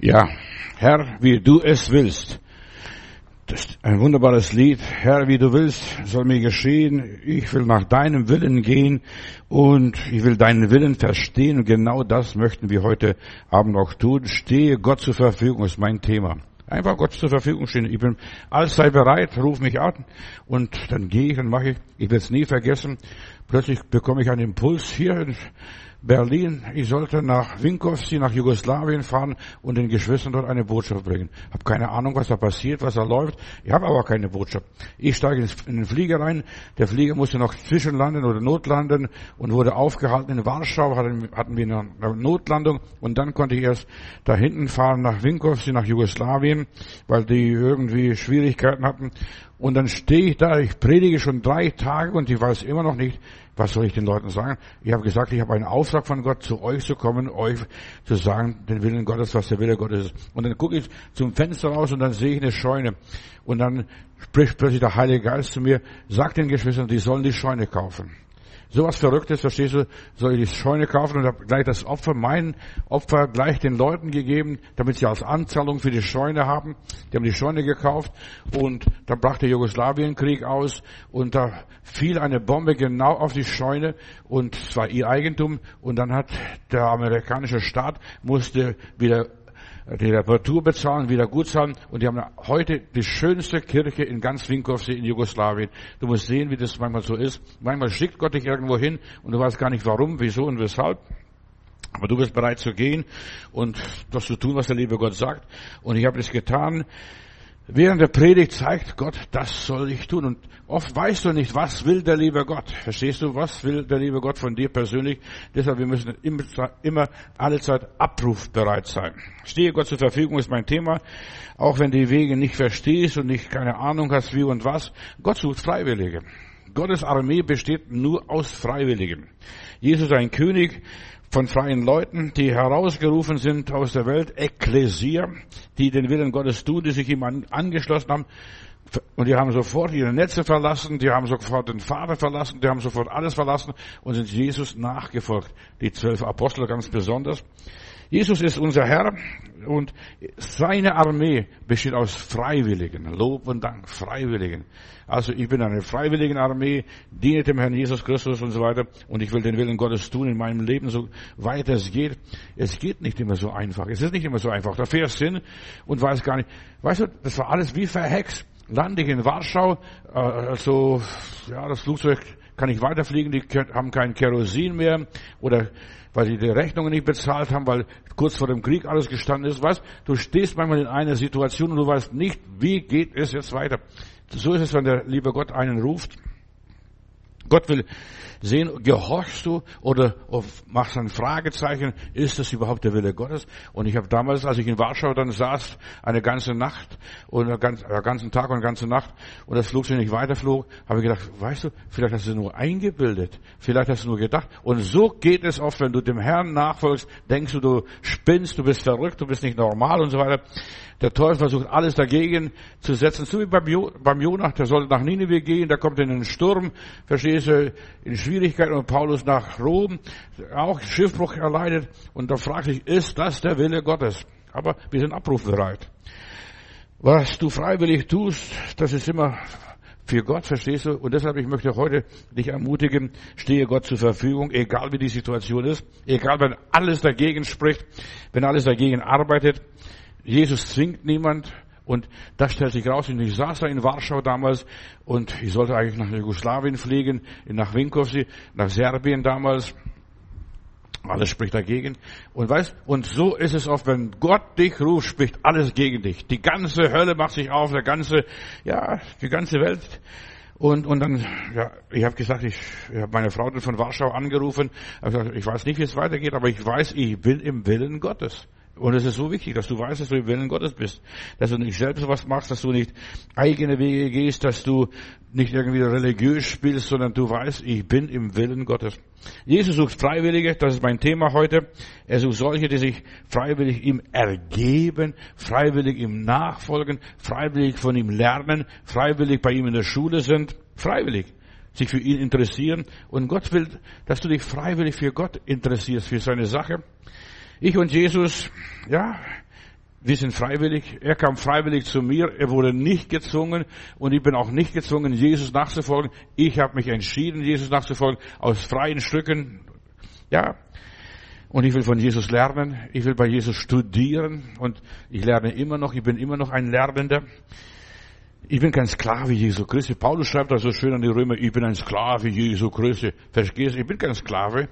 Ja, Herr, wie du es willst. Das ist ein wunderbares Lied. Herr, wie du willst, soll mir geschehen. Ich will nach deinem Willen gehen und ich will deinen Willen verstehen. Und genau das möchten wir heute Abend auch tun. Stehe Gott zur Verfügung, ist mein Thema. Einfach Gott zur Verfügung stehen. Ich bin allzeit bereit, ruf mich an und dann gehe ich, dann mache ich. Ich will es nie vergessen. Plötzlich bekomme ich einen Impuls hier Berlin, ich sollte nach Winkovsky, nach Jugoslawien fahren und den Geschwistern dort eine Botschaft bringen. Hab keine Ahnung, was da passiert, was da läuft. Ich habe aber keine Botschaft. Ich steige in den Flieger rein. Der Flieger musste noch zwischenlanden oder notlanden und wurde aufgehalten in Warschau. Hatten wir eine Notlandung und dann konnte ich erst da hinten fahren nach Winkovsky, nach Jugoslawien, weil die irgendwie Schwierigkeiten hatten. Und dann stehe ich da, ich predige schon drei Tage und ich weiß immer noch nicht, was soll ich den Leuten sagen? Ich habe gesagt, ich habe einen Auftrag von Gott, zu euch zu kommen, euch zu sagen, den Willen Gottes, was der Wille Gottes ist. Und dann gucke ich zum Fenster raus und dann sehe ich eine Scheune. Und dann spricht plötzlich der Heilige Geist zu mir, sagt den Geschwistern, die sollen die Scheune kaufen. Sowas Verrücktes, verstehst du, soll ich die Scheune kaufen und habe gleich das Opfer, mein Opfer gleich den Leuten gegeben, damit sie als Anzahlung für die Scheune haben. Die haben die Scheune gekauft und da brach der Jugoslawienkrieg aus und da fiel eine Bombe genau auf die Scheune und es war ihr Eigentum und dann hat der amerikanische Staat musste wieder die Reparatur bezahlen, wieder gut zahlen. Und die haben heute die schönste Kirche in ganz Winkovsee in Jugoslawien. Du musst sehen, wie das manchmal so ist. Manchmal schickt Gott dich irgendwo hin und du weißt gar nicht warum, wieso und weshalb. Aber du bist bereit zu gehen und das zu tun, was der liebe Gott sagt. Und ich habe das getan. Während der Predigt zeigt Gott, das soll ich tun. Und oft weißt du nicht, was will der liebe Gott. Verstehst du, was will der liebe Gott von dir persönlich? Deshalb, wir müssen immer, immer alle Zeit abrufbereit sein. Stehe Gott zur Verfügung ist mein Thema. Auch wenn die Wege nicht verstehst und nicht keine Ahnung hast, wie und was. Gott sucht Freiwillige. Gottes Armee besteht nur aus Freiwilligen. Jesus ein König, von freien Leuten, die herausgerufen sind aus der Welt, Ekklesia, die den Willen Gottes tun, die sich ihm angeschlossen haben. Und die haben sofort ihre Netze verlassen, die haben sofort den Vater verlassen, die haben sofort alles verlassen und sind Jesus nachgefolgt. Die zwölf Apostel ganz besonders. Jesus ist unser Herr und seine Armee besteht aus Freiwilligen. Lob und Dank, Freiwilligen. Also ich bin eine freiwillige Armee, diene dem Herrn Jesus Christus und so weiter und ich will den Willen Gottes tun in meinem Leben, so weit es geht. Es geht nicht immer so einfach. Es ist nicht immer so einfach. Da fährst hin und weißt gar nicht. Weißt du, das war alles wie verhext. Lande ich in Warschau, äh, also ja, das Flugzeug kann nicht weiterfliegen, die haben kein Kerosin mehr oder weil sie die Rechnungen nicht bezahlt haben, weil kurz vor dem Krieg alles gestanden ist. Weißt, du stehst manchmal in einer Situation und du weißt nicht, wie geht es jetzt weiter. So ist es, wenn der liebe Gott einen ruft. Gott will sehen, gehorchst du oder machst ein Fragezeichen, ist das überhaupt der Wille Gottes? Und ich habe damals, als ich in Warschau dann saß, eine ganze Nacht und einen ganzen Tag und eine ganze Nacht und das Flugzeug nicht weiterflog, habe ich gedacht, weißt du, vielleicht hast du nur eingebildet, vielleicht hast du nur gedacht. Und so geht es oft, wenn du dem Herrn nachfolgst, denkst du, du spinnst, du bist verrückt, du bist nicht normal und so weiter. Der Teufel versucht alles dagegen zu setzen, so wie beim, jo Jonah, der sollte nach Nineveh gehen, der kommt in einen Sturm, verstehst du, in Schwierigkeiten und Paulus nach Rom, auch Schiffbruch erleidet und da fragt sich, ist das der Wille Gottes? Aber wir sind abrufbereit. Was du freiwillig tust, das ist immer für Gott, verstehst du? Und deshalb, ich möchte heute dich ermutigen, stehe Gott zur Verfügung, egal wie die Situation ist, egal wenn alles dagegen spricht, wenn alles dagegen arbeitet, Jesus zwingt niemand. Und das stellt sich raus. Und ich saß da in Warschau damals und ich sollte eigentlich nach Jugoslawien fliegen, nach Winkovsky, nach Serbien damals. Alles spricht dagegen. Und weißt, und so ist es oft, wenn Gott dich ruft, spricht alles gegen dich. Die ganze Hölle macht sich auf, der ganze, ja, die ganze Welt. Und, und dann, ja, ich habe gesagt, ich, ich habe meine Frau von Warschau angerufen. Ich, gesagt, ich weiß nicht, wie es weitergeht, aber ich weiß, ich bin im Willen Gottes. Und es ist so wichtig, dass du weißt, dass du im Willen Gottes bist. Dass du nicht selbst was machst, dass du nicht eigene Wege gehst, dass du nicht irgendwie religiös spielst, sondern du weißt, ich bin im Willen Gottes. Jesus sucht Freiwillige, das ist mein Thema heute. Er sucht solche, die sich freiwillig ihm ergeben, freiwillig ihm nachfolgen, freiwillig von ihm lernen, freiwillig bei ihm in der Schule sind, freiwillig sich für ihn interessieren. Und Gott will, dass du dich freiwillig für Gott interessierst, für seine Sache. Ich und Jesus, ja, Wir sind freiwillig. Er kam freiwillig zu mir. Er wurde nicht gezwungen. Und ich bin auch nicht gezwungen, Jesus nachzufolgen. Ich habe mich entschieden, Jesus nachzufolgen, aus freien Stücken. Ja. Und ich will von Jesus lernen. Ich will bei Jesus studieren. Und ich lerne immer noch. Ich bin immer noch ein Lernender. Ich bin kein Sklave Jesu Christi. Paulus schreibt da so schön an die Römer, ich bin ein Sklave Jesu Christi. Verstehst du? Ich bin kein Sklave.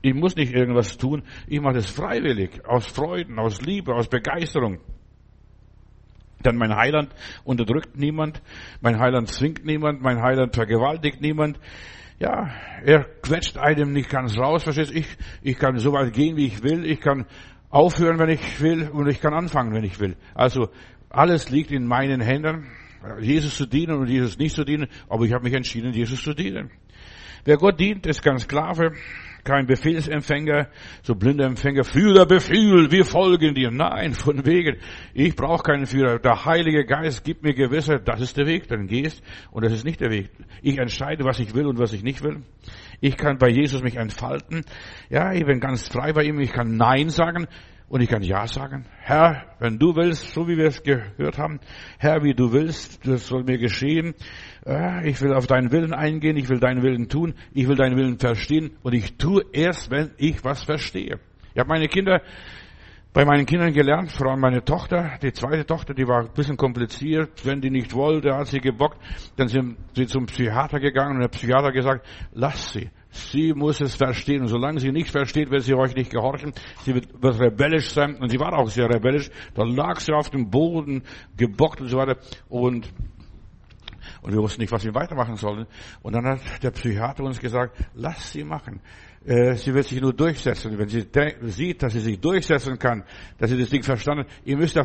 Ich muss nicht irgendwas tun. Ich mache das freiwillig, aus Freuden, aus Liebe, aus Begeisterung. Denn mein Heiland unterdrückt niemand, mein Heiland zwingt niemand, mein Heiland vergewaltigt niemand. Ja, er quetscht einem nicht ganz raus, verstehst Ich, ich kann so weit gehen, wie ich will, ich kann aufhören, wenn ich will, und ich kann anfangen, wenn ich will. Also, alles liegt in meinen Händen, Jesus zu dienen und Jesus nicht zu dienen, aber ich habe mich entschieden, Jesus zu dienen. Wer Gott dient, ist kein Sklave, kein Befehlsempfänger, so blinder Empfänger, Führer, Befehl, wir folgen dir. Nein, von wegen. Ich brauche keinen Führer. Der Heilige Geist gibt mir Gewissheit, das ist der Weg, dann gehst und das ist nicht der Weg. Ich entscheide, was ich will und was ich nicht will. Ich kann bei Jesus mich entfalten. Ja, ich bin ganz frei bei ihm. Ich kann Nein sagen. Und ich kann Ja sagen. Herr, wenn du willst, so wie wir es gehört haben, Herr, wie du willst, das soll mir geschehen. Äh, ich will auf deinen Willen eingehen, ich will deinen Willen tun, ich will deinen Willen verstehen und ich tue erst, wenn ich was verstehe. Ich habe meine Kinder bei meinen Kindern gelernt, vor allem meine Tochter, die zweite Tochter, die war ein bisschen kompliziert. Wenn die nicht wollte, hat sie gebockt. Dann sind sie zum Psychiater gegangen und der Psychiater gesagt, lass sie. Sie muss es verstehen. Und solange sie nicht versteht, wird sie euch nicht gehorchen. Sie wird, wird rebellisch sein. Und sie war auch sehr rebellisch. Da lag sie auf dem Boden, gebockt und so weiter. Und, und wir wussten nicht, was wir weitermachen sollen. Und dann hat der Psychiater uns gesagt, lass sie machen. Äh, sie wird sich nur durchsetzen. Wenn sie sieht, dass sie sich durchsetzen kann, dass sie das Ding verstanden hat, ihr müsst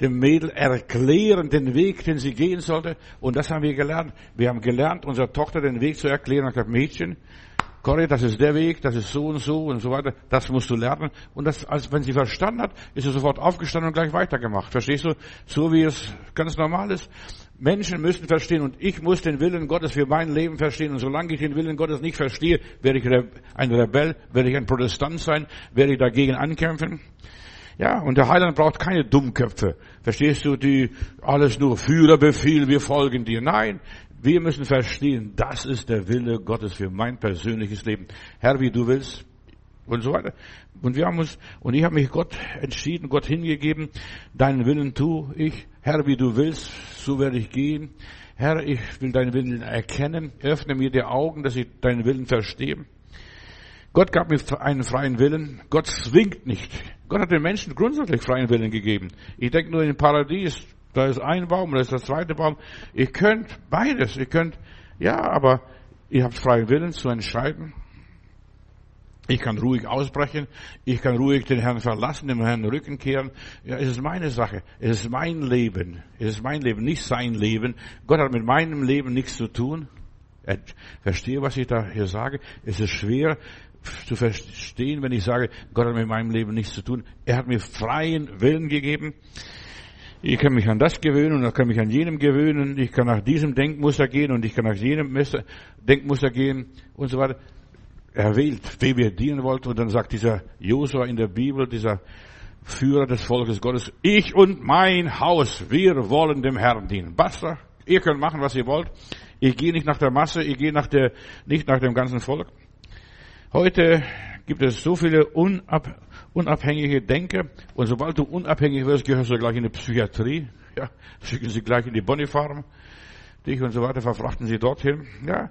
dem Mädel erklären, den Weg, den sie gehen sollte. Und das haben wir gelernt. Wir haben gelernt, unserer Tochter den Weg zu erklären. Und gesagt, Mädchen, Corrie, das ist der Weg, das ist so und so und so weiter. Das musst du lernen. Und das, als wenn sie verstanden hat, ist sie sofort aufgestanden und gleich weitergemacht. Verstehst du? So wie es ganz normal ist. Menschen müssen verstehen und ich muss den Willen Gottes für mein Leben verstehen. Und solange ich den Willen Gottes nicht verstehe, werde ich ein Rebell, werde ich ein Protestant sein, werde ich dagegen ankämpfen. Ja, und der Heiland braucht keine Dummköpfe. Verstehst du, die alles nur Führer, Befehl, wir folgen dir. Nein, wir müssen verstehen, das ist der Wille Gottes für mein persönliches Leben. Herr, wie du willst. Und so weiter. Und wir haben uns, und ich habe mich Gott entschieden, Gott hingegeben. Deinen Willen tu ich. Herr, wie du willst, so werde ich gehen. Herr, ich will deinen Willen erkennen. Öffne mir die Augen, dass ich deinen Willen verstehe. Gott gab mir einen freien Willen. Gott zwingt nicht. Gott hat den Menschen grundsätzlich freien Willen gegeben. Ich denke nur in Paradies. Da ist ein Baum, da ist der zweite Baum. Ihr könnt beides. Ihr könnt, ja, aber ihr habt freien Willen zu entscheiden. Ich kann ruhig ausbrechen. Ich kann ruhig den Herrn verlassen, dem Herrn Rücken kehren. Ja, es ist meine Sache. Es ist mein Leben. Es ist mein Leben, nicht sein Leben. Gott hat mit meinem Leben nichts zu tun. Verstehe, was ich da hier sage. Es ist schwer zu verstehen, wenn ich sage, Gott hat mit meinem Leben nichts zu tun. Er hat mir freien Willen gegeben. Ich kann mich an das gewöhnen und ich kann mich an jenem gewöhnen. Ich kann nach diesem Denkmuster gehen und ich kann nach jenem Denkmuster gehen und so weiter. Er wählt, wem ihr dienen wollt. Und dann sagt dieser Josua in der Bibel, dieser Führer des Volkes Gottes, ich und mein Haus, wir wollen dem Herrn dienen. Basta. Ihr könnt machen, was ihr wollt. Ich gehe nicht nach der Masse, ich gehe nach der, nicht nach dem ganzen Volk. Heute gibt es so viele unab, unabhängige Denker. Und sobald du unabhängig wirst, gehörst du gleich in die Psychiatrie. Ja, schicken sie gleich in die Bonifarm. Dich und so weiter verfrachten sie dorthin. Ja,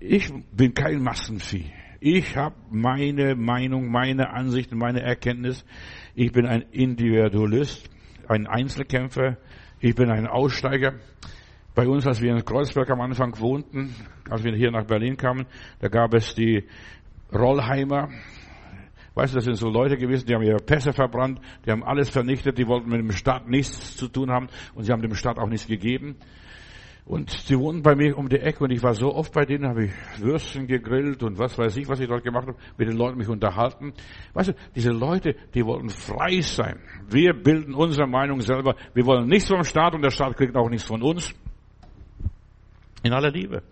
ich bin kein Massenvieh. Ich habe meine Meinung, meine Ansicht, meine Erkenntnis. Ich bin ein Individualist, ein Einzelkämpfer. Ich bin ein Aussteiger. Bei uns, als wir in Kreuzberg am Anfang wohnten, als wir hier nach Berlin kamen, da gab es die Rollheimer. Weißt du, das sind so Leute gewesen, die haben ihre Pässe verbrannt, die haben alles vernichtet, die wollten mit dem Staat nichts zu tun haben und sie haben dem Staat auch nichts gegeben. Und sie wohnten bei mir um die Ecke und ich war so oft bei denen, habe ich Würstchen gegrillt und was weiß ich, was ich dort gemacht habe, mit den Leuten mich unterhalten. Weißt du, diese Leute, die wollten frei sein. Wir bilden unsere Meinung selber. Wir wollen nichts vom Staat und der Staat kriegt auch nichts von uns. In aller Liebe.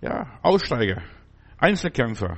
Ja, Aussteiger, Einzelkämpfer,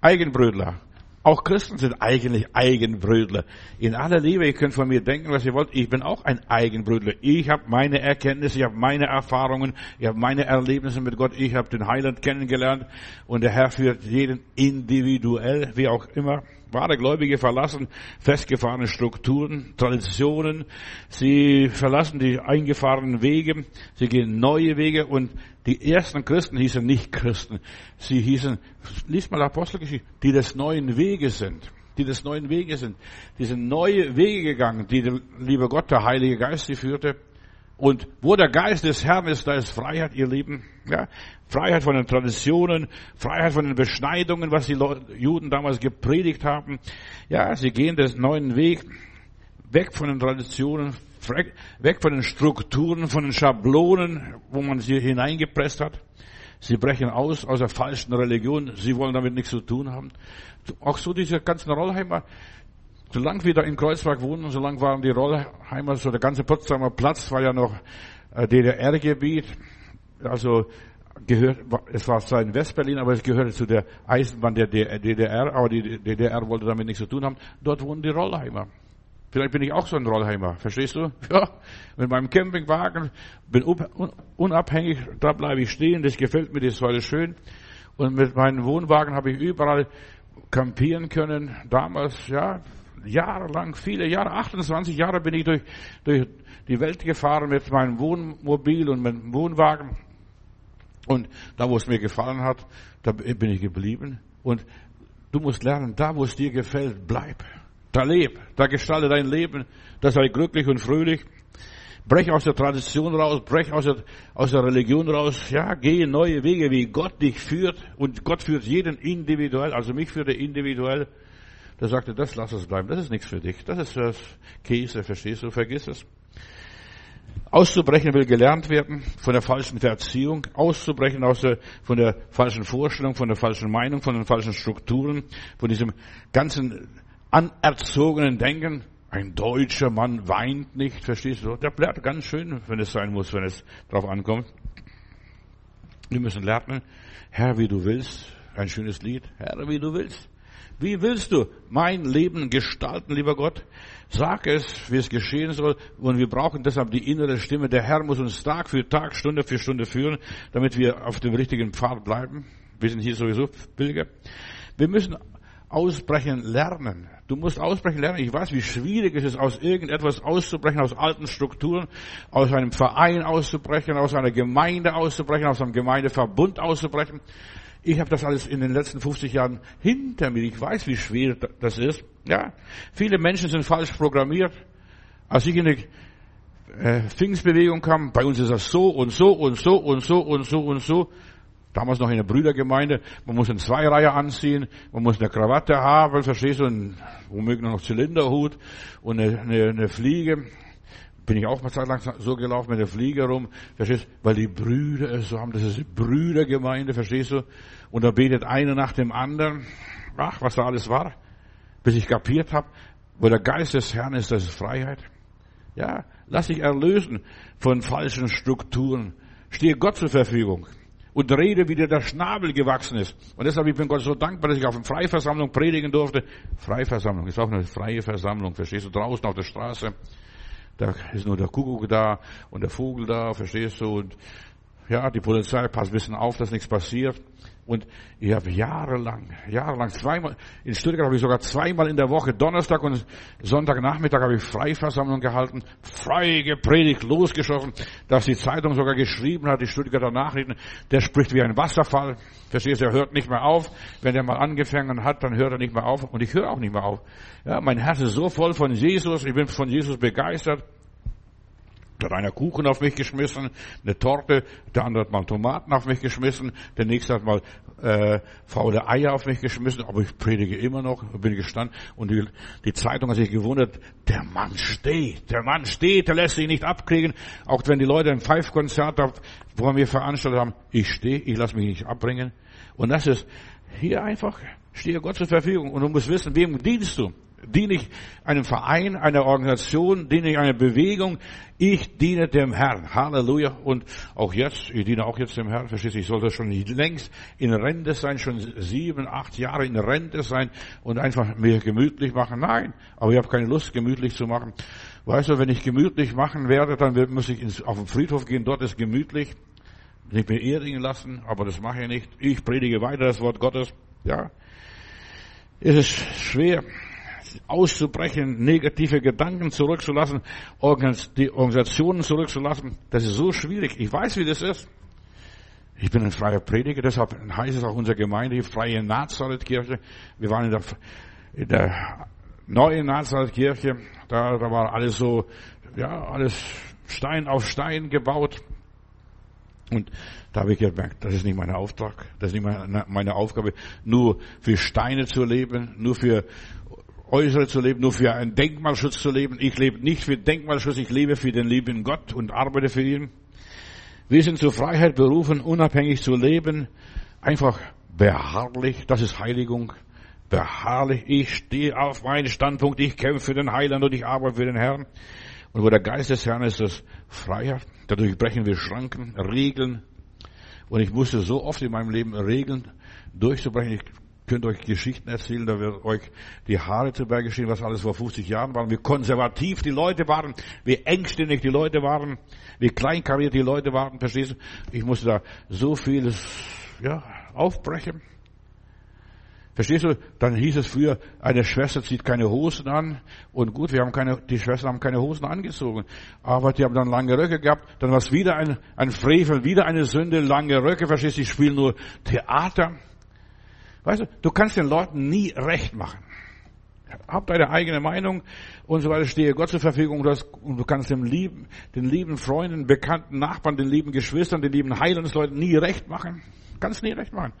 Eigenbrödler, Auch Christen sind eigentlich Eigenbrötler. In aller Liebe, ihr könnt von mir denken, was ihr wollt. Ich bin auch ein Eigenbrötler. Ich habe meine Erkenntnisse, ich habe meine Erfahrungen, ich habe meine Erlebnisse mit Gott. Ich habe den Heiland kennengelernt und der Herr führt jeden individuell, wie auch immer. Wahre Gläubige verlassen festgefahrene Strukturen, Traditionen. Sie verlassen die eingefahrenen Wege. Sie gehen neue Wege und die ersten Christen hießen nicht Christen. Sie hießen, liest mal Apostelgeschichte, die des neuen Weges sind. Die des neuen Weges sind. Die sind neue Wege gegangen, die der liebe Gott, der Heilige Geist, sie führte. Und wo der Geist des Herrn ist, da ist Freiheit, ihr Lieben. Ja, Freiheit von den Traditionen, Freiheit von den Beschneidungen, was die Juden damals gepredigt haben. Ja, sie gehen den neuen Weg, weg von den Traditionen, weg von den Strukturen, von den Schablonen, wo man sie hineingepresst hat. Sie brechen aus aus der falschen Religion. Sie wollen damit nichts zu tun haben. Auch so diese ganzen Rollheimer. Solange wir da in Kreuzberg wohnen, solange waren die Rollheimer, so der ganze Potsdamer Platz war ja noch äh, DDR-Gebiet. Also gehört, es war zwar in Westberlin, aber es gehörte zu der Eisenbahn der DDR, aber die DDR wollte damit nichts zu tun haben. Dort wohnen die Rollheimer. Vielleicht bin ich auch so ein Rollheimer, verstehst du? Ja, mit meinem Campingwagen, bin unabhängig, da bleibe ich stehen, das gefällt mir, das ist alles schön. Und mit meinem Wohnwagen habe ich überall campieren können. Damals, ja, jahrelang, viele Jahre, 28 Jahre bin ich durch, durch die Welt gefahren mit meinem Wohnmobil und mit dem Wohnwagen. Und da, wo es mir gefallen hat, da bin ich geblieben. Und du musst lernen, da, wo es dir gefällt, bleib. Da leb, da gestalte dein Leben, da sei glücklich und fröhlich. Brech aus der Tradition raus, brech aus der, aus der Religion raus, ja, gehe neue Wege, wie Gott dich führt. Und Gott führt jeden individuell, also mich führt er individuell. Da sagte, das lass es bleiben, das ist nichts für dich, das ist für Käse, verstehst du, vergiss es. Auszubrechen will gelernt werden von der falschen Erziehung, auszubrechen aus der, von der falschen Vorstellung, von der falschen Meinung, von den falschen Strukturen, von diesem ganzen anerzogenen Denken, ein deutscher Mann weint nicht, verstehst du? Der bleibt ganz schön, wenn es sein muss, wenn es darauf ankommt. Wir müssen lernen, Herr, wie du willst, ein schönes Lied, Herr, wie du willst. Wie willst du mein Leben gestalten, lieber Gott? Sag es, wie es geschehen soll. Und wir brauchen deshalb die innere Stimme. Der Herr muss uns Tag für Tag, Stunde für Stunde führen, damit wir auf dem richtigen Pfad bleiben. Wir sind hier sowieso Pilger. Wir müssen ausbrechen lernen. Du musst ausbrechen lernen. Ich weiß, wie schwierig es ist, aus irgendetwas auszubrechen, aus alten Strukturen, aus einem Verein auszubrechen, aus einer Gemeinde auszubrechen, aus einem Gemeindeverbund auszubrechen. Ich habe das alles in den letzten 50 Jahren hinter mir. Ich weiß, wie schwer das ist. Ja, viele Menschen sind falsch programmiert. Als ich in die äh, Pfingstbewegung kam, bei uns ist das so und so und so und so und so und so. Damals noch in der Brüdergemeinde. Man muss eine Zweireihe anziehen, man muss eine Krawatte haben, verstehst du, und womöglich noch Zylinderhut und eine, eine, eine Fliege. Bin ich auch mal Zeit lang so gelaufen mit der Fliege rum, verstehst weil die Brüder es so haben, das ist Brüdergemeinde, verstehst du, und da betet einer nach dem anderen. Ach, was da alles war, bis ich kapiert habe, wo der Geist des Herrn ist, das ist Freiheit. Ja, lass dich erlösen von falschen Strukturen. Stehe Gott zur Verfügung und rede, wie dir der Schnabel gewachsen ist. Und deshalb ich bin Gott so dankbar, dass ich auf einer Freiversammlung predigen durfte. Freiversammlung ist auch eine freie Versammlung, verstehst du, draußen auf der Straße. Da ist nur der Kuckuck da und der Vogel da, verstehst du, und ja, die Polizei passt ein bisschen auf, dass nichts passiert. Und ich habe jahrelang, jahrelang, zweimal, in Stuttgart habe ich sogar zweimal in der Woche, Donnerstag und Sonntagnachmittag habe ich Freiversammlung gehalten, frei gepredigt, losgeschossen, dass die Zeitung sogar geschrieben hat, die Stuttgarter Nachrichten, der spricht wie ein Wasserfall. Verstehst du, er hört nicht mehr auf. Wenn er mal angefangen hat, dann hört er nicht mehr auf. Und ich höre auch nicht mehr auf. Ja, mein Herz ist so voll von Jesus, ich bin von Jesus begeistert. Da hat einer Kuchen auf mich geschmissen, eine Torte, der andere hat mal Tomaten auf mich geschmissen, der nächste hat mal äh, faule Eier auf mich geschmissen, aber ich predige immer noch, bin gestanden und die, die Zeitung hat sich gewundert, der Mann steht, der Mann steht, der lässt sich nicht abkriegen, auch wenn die Leute ein Pfeifkonzert, wo wir veranstaltet haben, ich stehe, ich lasse mich nicht abbringen. Und das ist hier einfach, stehe Gott zur Verfügung und du musst wissen, wem dienst du? Diene ich einem Verein, einer Organisation, diene ich einer Bewegung? Ich diene dem Herrn. Halleluja. Und auch jetzt, ich diene auch jetzt dem Herrn. Verstehst du, ich sollte schon längst in Rente sein, schon sieben, acht Jahre in Rente sein und einfach mir gemütlich machen. Nein. Aber ich habe keine Lust, gemütlich zu machen. Weißt du, wenn ich gemütlich machen werde, dann muss ich auf den Friedhof gehen. Dort ist gemütlich. Ich bin beerdigen lassen, aber das mache ich nicht. Ich predige weiter das Wort Gottes. Ja. Es ist schwer auszubrechen, negative Gedanken zurückzulassen, die Organisationen zurückzulassen. Das ist so schwierig. Ich weiß, wie das ist. Ich bin ein freier Prediger, deshalb heißt es auch unsere Gemeinde, die Freie Nazareth-Kirche. Wir waren in der, in der neuen Nazareth-Kirche, da, da war alles so, ja, alles Stein auf Stein gebaut. Und da habe ich gemerkt, das ist nicht mein Auftrag, das ist nicht meine, meine Aufgabe, nur für Steine zu leben, nur für Äußere zu leben, nur für einen Denkmalschutz zu leben. Ich lebe nicht für Denkmalschutz, ich lebe für den lieben Gott und arbeite für ihn. Wir sind zur Freiheit berufen, unabhängig zu leben, einfach beharrlich, das ist Heiligung, beharrlich, ich stehe auf meinen Standpunkt, ich kämpfe für den Heiland und ich arbeite für den Herrn. Und wo der Geist des Herrn ist, das Freiheit, dadurch brechen wir Schranken, Regeln. Und ich musste so oft in meinem Leben Regeln durchzubrechen. Ich könnt euch Geschichten erzählen, da wird euch die Haare zu Berge stehen, was alles vor 50 Jahren war, wie konservativ die Leute waren, wie engstirnig die Leute waren, wie kleinkariert die Leute waren, verstehst du? Ich musste da so vieles, ja, aufbrechen. Verstehst du? Dann hieß es früher, eine Schwester zieht keine Hosen an. Und gut, wir haben keine, die Schwestern haben keine Hosen angezogen. Aber die haben dann lange Röcke gehabt. Dann war es wieder ein, ein Frevel, wieder eine Sünde, lange Röcke. Verstehst du? Die spielen nur Theater. Weißt du, du kannst den Leuten nie recht machen. Hab deine eigene Meinung und so weiter, stehe Gott zur Verfügung und du kannst dem lieben, den lieben Freunden, bekannten Nachbarn, den lieben Geschwistern, den lieben Heilungsleuten nie recht machen. Kannst nie recht machen.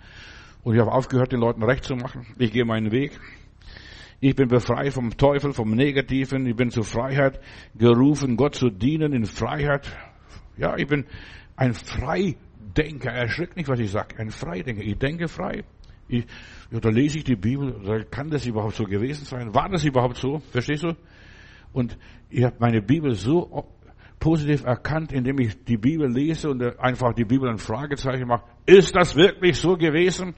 Und ich habe aufgehört, den Leuten recht zu machen. Ich gehe meinen Weg. Ich bin befreit vom Teufel, vom Negativen. Ich bin zur Freiheit gerufen, Gott zu dienen in Freiheit. Ja, ich bin ein Freidenker. Erschrickt nicht, was ich sage. Ein Freidenker. Ich denke frei. Ich, ja, da lese ich die Bibel, da kann das überhaupt so gewesen sein? War das überhaupt so? Verstehst du? Und ich habe meine Bibel so positiv erkannt, indem ich die Bibel lese und einfach die Bibel ein Fragezeichen mache. Ist das wirklich so gewesen?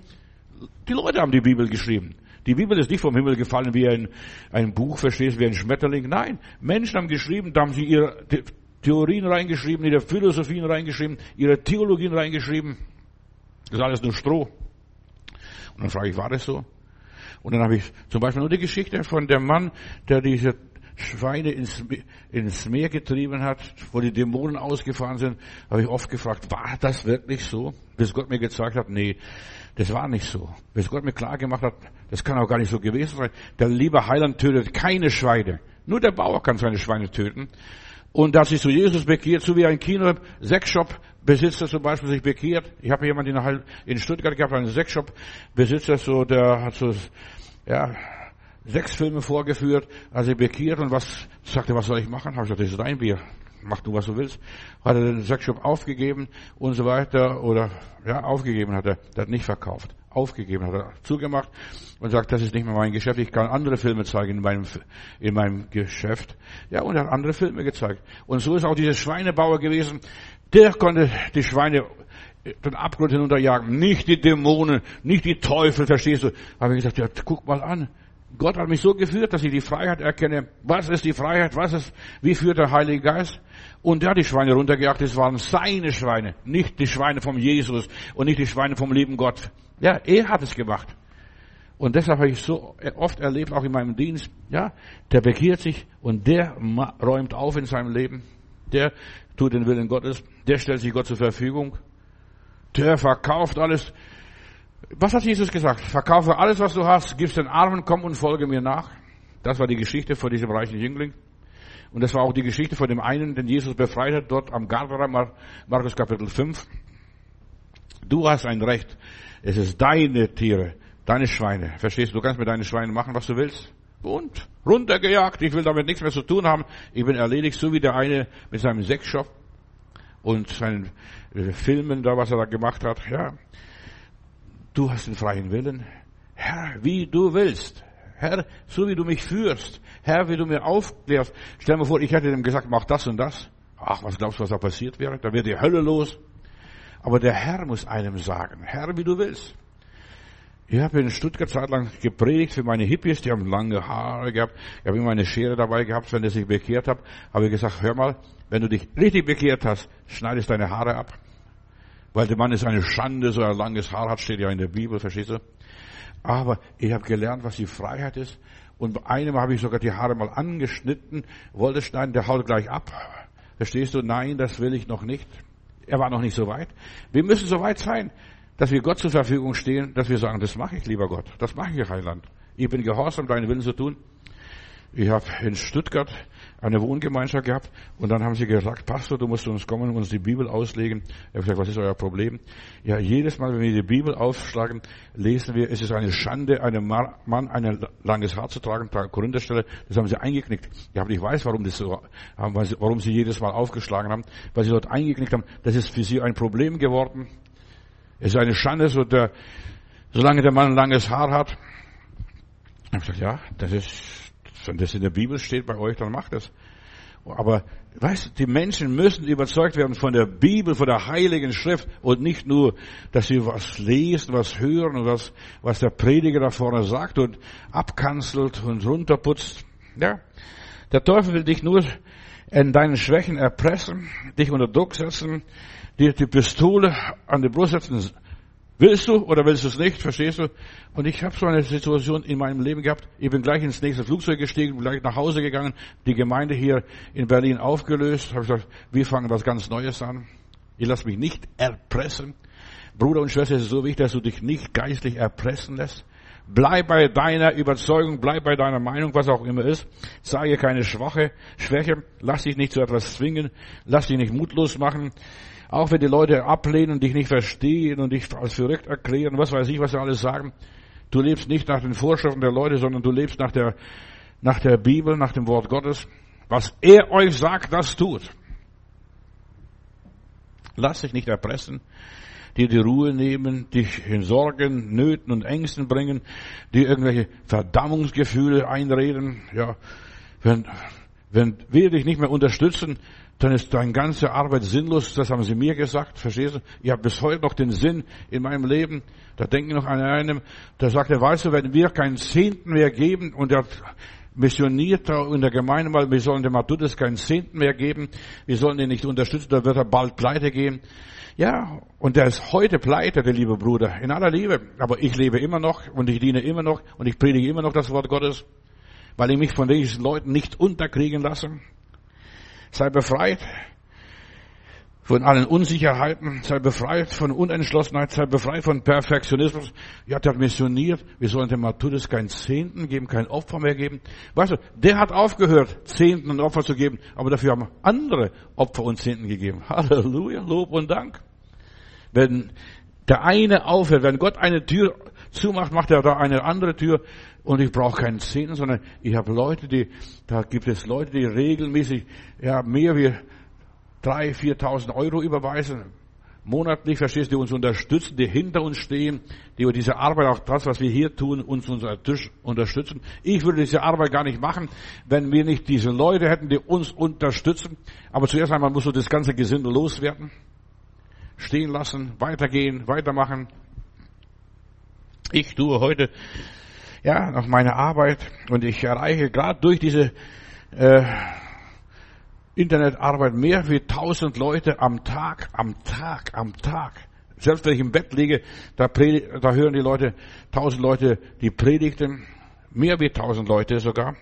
Die Leute haben die Bibel geschrieben. Die Bibel ist nicht vom Himmel gefallen wie ein, ein Buch, verstehst du, wie ein Schmetterling. Nein, Menschen haben geschrieben, da haben sie ihre Theorien reingeschrieben, ihre Philosophien reingeschrieben, ihre Theologien reingeschrieben. Das ist alles nur Stroh. Und dann frage ich, war das so? Und dann habe ich zum Beispiel nur die Geschichte von dem Mann, der diese Schweine ins, ins Meer getrieben hat, wo die Dämonen ausgefahren sind, habe ich oft gefragt, war das wirklich so? Bis Gott mir gezeigt hat, nee, das war nicht so. Bis Gott mir klar gemacht hat, das kann auch gar nicht so gewesen sein. Der liebe Heiland tötet keine Schweine. Nur der Bauer kann seine Schweine töten. Und dass sich zu Jesus bekehrt, so wie ein Kino, Sexshop Besitzer zum Beispiel sich bekehrt. Ich habe jemanden in, in Stuttgart gehabt, einen Sexshop Besitzer, so der hat so ja sechs Filme vorgeführt, als er bekehrt und was sagte, was soll ich machen? Habe ich gesagt, das ist dein Bier. Mach du, was du willst. Hat er den Sexshop aufgegeben und so weiter oder ja aufgegeben hat er, der hat nicht verkauft aufgegeben, hat er zugemacht und sagt, das ist nicht mehr mein Geschäft, ich kann andere Filme zeigen in meinem, in meinem Geschäft. Ja, und er hat andere Filme gezeigt. Und so ist auch dieser Schweinebauer gewesen, der konnte die Schweine den Abgrund hinunterjagen, nicht die Dämonen, nicht die Teufel, verstehst du? Aber ich gesagt, ja, guck mal an. Gott hat mich so geführt, dass ich die Freiheit erkenne. Was ist die Freiheit? Was ist, wie führt der Heilige Geist? Und der hat die Schweine runtergejagt. Das waren seine Schweine, nicht die Schweine vom Jesus und nicht die Schweine vom lieben Gott. Ja, er hat es gemacht. Und deshalb habe ich so oft erlebt, auch in meinem Dienst, ja, der bekehrt sich und der räumt auf in seinem Leben. Der tut den Willen Gottes. Der stellt sich Gott zur Verfügung. Der verkauft alles. Was hat Jesus gesagt? Verkaufe alles, was du hast, gib's den Armen, komm und folge mir nach. Das war die Geschichte von diesem reichen Jüngling. Und das war auch die Geschichte von dem einen, den Jesus befreit hat, dort am Gardera, Markus Kapitel 5. Du hast ein Recht. Es ist deine Tiere, deine Schweine. Verstehst du? Du kannst mit deinen Schweinen machen, was du willst. Und runtergejagt. Ich will damit nichts mehr zu tun haben. Ich bin erledigt, so wie der eine mit seinem Sexshop und seinen äh, Filmen da, was er da gemacht hat. Ja, du hast den freien Willen. Herr, wie du willst. Herr, so wie du mich führst, Herr, wie du mir aufklärst. Stell mir vor, ich hätte ihm gesagt, mach das und das. Ach, was glaubst du, was da passiert wäre? Da wäre die Hölle los. Aber der Herr muss einem sagen, Herr, wie du willst. Ich habe in Stuttgart zeitlang gepredigt für meine Hippies, die haben lange Haare gehabt. Ich habe immer eine Schere dabei gehabt, wenn ich sich bekehrt habe. Habe ich gesagt, hör mal, wenn du dich richtig bekehrt hast, schneidest deine Haare ab. Weil der Mann ist eine Schande, so ein langes Haar hat, steht ja in der Bibel, verstehst du? Aber ich habe gelernt, was die Freiheit ist. Und bei einem habe ich sogar die Haare mal angeschnitten, wollte schneiden, der haut gleich ab. Verstehst du? Nein, das will ich noch nicht. Er war noch nicht so weit. Wir müssen so weit sein, dass wir Gott zur Verfügung stehen, dass wir sagen, das mache ich, lieber Gott. Das mache ich, Heiland. Ich bin gehorsam, deinen Willen zu tun. Ich habe in Stuttgart eine Wohngemeinschaft gehabt und dann haben sie gesagt, Pastor, du musst uns kommen und uns die Bibel auslegen. Ich habe gesagt, was ist euer Problem? Ja, jedes Mal, wenn wir die Bibel aufschlagen, lesen wir, es ist eine Schande, einem Mann ein langes Haar zu tragen, Korintherstelle, das haben sie eingeknickt. Ja, aber ich weiß, warum das so, warum sie jedes Mal aufgeschlagen haben, weil sie dort eingeknickt haben. Das ist für sie ein Problem geworden. Es ist eine Schande, so der, solange der Mann langes Haar hat. Ich habe gesagt, ja, das ist wenn das in der Bibel steht bei euch, dann macht es. Aber, weißt du, die Menschen müssen überzeugt werden von der Bibel, von der Heiligen Schrift und nicht nur, dass sie was lesen, was hören und was, was der Prediger da vorne sagt und abkanzelt und runterputzt. Ja. Der Teufel will dich nur in deinen Schwächen erpressen, dich unter Druck setzen, dir die Pistole an die Brust setzen, Willst du oder willst du es nicht? Verstehst du? Und ich habe so eine Situation in meinem Leben gehabt. Ich bin gleich ins nächste Flugzeug gestiegen, gleich nach Hause gegangen, die Gemeinde hier in Berlin aufgelöst. Habe gesagt, wir fangen was ganz Neues an. Ich lasse mich nicht erpressen. Bruder und Schwester, es ist so wichtig, dass du dich nicht geistlich erpressen lässt. Bleib bei deiner Überzeugung, bleib bei deiner Meinung, was auch immer ist. Sage keine schwache Schwäche. Lass dich nicht zu etwas zwingen. Lass dich nicht mutlos machen. Auch wenn die Leute ablehnen und dich nicht verstehen und dich als verrückt erklären, was weiß ich, was sie alles sagen. Du lebst nicht nach den Vorschriften der Leute, sondern du lebst nach der, nach der Bibel, nach dem Wort Gottes. Was er euch sagt, das tut. Lass dich nicht erpressen, dir die Ruhe nehmen, dich in Sorgen, Nöten und Ängsten bringen, dir irgendwelche Verdammungsgefühle einreden. Ja, wenn, wenn wir dich nicht mehr unterstützen, dann ist deine ganze Arbeit sinnlos. Das haben sie mir gesagt. Verstehst du? Ich habe bis heute noch den Sinn in meinem Leben. Da denke ich noch an einem, der sagte, weißt du, wenn wir keinen Zehnten mehr geben und er missioniert in der Gemeinde mal, wir sollen dem Matthäus keinen Zehnten mehr geben, wir sollen ihn nicht unterstützen, da wird er bald pleite gehen. Ja, und der ist heute pleite, der liebe Bruder, in aller Liebe. Aber ich lebe immer noch und ich diene immer noch und ich predige immer noch das Wort Gottes, weil ich mich von diesen Leuten nicht unterkriegen lasse. Sei befreit von allen Unsicherheiten, sei befreit von Unentschlossenheit, sei befreit von Perfektionismus. Ja, der hat missioniert. Wir sollen dem Matthäus keinen Zehnten geben, kein Opfer mehr geben. Weißt du, der hat aufgehört, Zehnten und Opfer zu geben, aber dafür haben andere Opfer und Zehnten gegeben. Halleluja, Lob und Dank. Wenn der eine aufhört, wenn Gott eine Tür zumacht, macht er da eine andere Tür. Und ich brauche keinen Zehnten, sondern ich habe Leute, die, da gibt es Leute, die regelmäßig, ja, mehr wie drei, viertausend Euro überweisen. Monatlich, verstehst du, die uns unterstützen, die hinter uns stehen, die über diese Arbeit, auch das, was wir hier tun, uns unser Tisch unterstützen. Ich würde diese Arbeit gar nicht machen, wenn wir nicht diese Leute hätten, die uns unterstützen. Aber zuerst einmal musst du das ganze Gesindel loswerden. Stehen lassen, weitergehen, weitermachen. Ich tue heute ja, nach meiner Arbeit und ich erreiche gerade durch diese äh, Internetarbeit mehr wie tausend Leute am Tag, am Tag, am Tag. Selbst wenn ich im Bett liege, da, da hören die Leute, tausend Leute die Predigten, mehr wie tausend Leute sogar.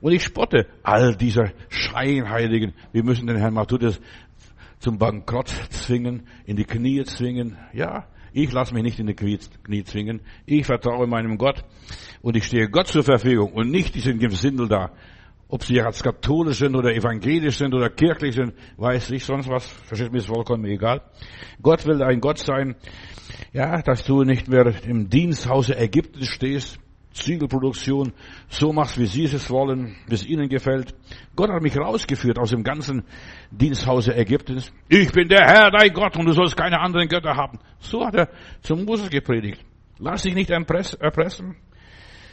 Und ich spotte all dieser Scheinheiligen. Wir müssen den Herrn Matthäus zum Bankrott zwingen, in die Knie zwingen. Ja, ich lasse mich nicht in die Knie zwingen. Ich vertraue meinem Gott und ich stehe Gott zur Verfügung und nicht diesen Gesindel da. Ob sie jetzt katholisch sind oder evangelisch sind oder kirchlich sind, weiß ich sonst was. Versteht mir ist vollkommen egal. Gott will ein Gott sein, ja, dass du nicht mehr im Diensthause Ägypten stehst, Ziegelproduktion so machst, wie sie es wollen, wie es ihnen gefällt. Gott hat mich rausgeführt aus dem ganzen Diensthause Ägyptens. Ich bin der Herr, dein Gott, und du sollst keine anderen Götter haben. So hat er zum Moses gepredigt. Lass dich nicht erpressen.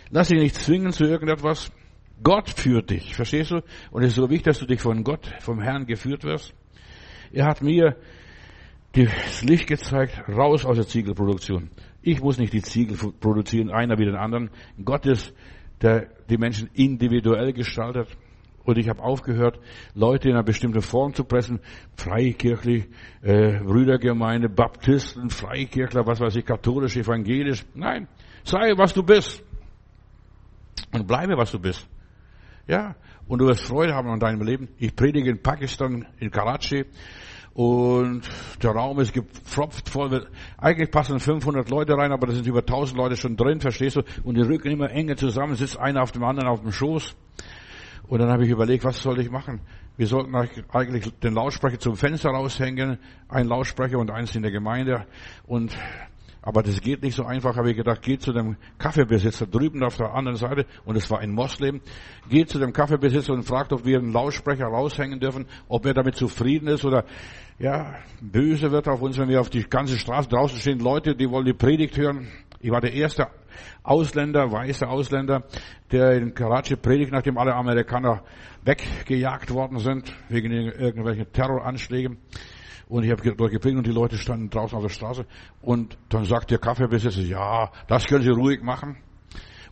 Lass dich nicht zwingen zu irgendetwas. Gott führt dich, verstehst du? Und es ist so wichtig, dass du dich von Gott, vom Herrn geführt wirst. Er hat mir das Licht gezeigt, raus aus der Ziegelproduktion. Ich muss nicht die Ziegel produzieren, einer wie den anderen. Gott ist, der die Menschen individuell gestaltet. Und ich habe aufgehört, Leute in einer bestimmten Form zu pressen. Freikirchlich, äh, Brüdergemeinde, Baptisten, Freikirchler, was weiß ich, katholisch, evangelisch. Nein, sei, was du bist. Und bleibe, was du bist. Ja, und du wirst Freude haben an deinem Leben. Ich predige in Pakistan, in Karachi. Und der Raum ist gepfropft voll. Eigentlich passen 500 Leute rein, aber da sind über 1000 Leute schon drin, verstehst du? Und die rücken immer enger zusammen, sitzt einer auf dem anderen auf dem Schoß. Und dann habe ich überlegt, was soll ich machen? Wir sollten eigentlich den Lautsprecher zum Fenster raushängen, ein Lautsprecher und eins in der Gemeinde. Und aber das geht nicht so einfach, habe ich gedacht, geht zu dem Kaffeebesitzer drüben auf der anderen Seite, und es war ein Moslem, geht zu dem Kaffeebesitzer und fragt, ob wir einen Lautsprecher raushängen dürfen, ob er damit zufrieden ist oder, ja, böse wird auf uns, wenn wir auf die ganze Straße draußen stehen, Leute, die wollen die Predigt hören. Ich war der erste Ausländer, weiße Ausländer, der in Karachi predigt, nachdem alle Amerikaner weggejagt worden sind, wegen irgendwelchen Terroranschlägen. Und ich habe dort gepredigt und die Leute standen draußen auf der Straße. Und dann sagt der Kaffeebesitzer, ja, das können Sie ruhig machen.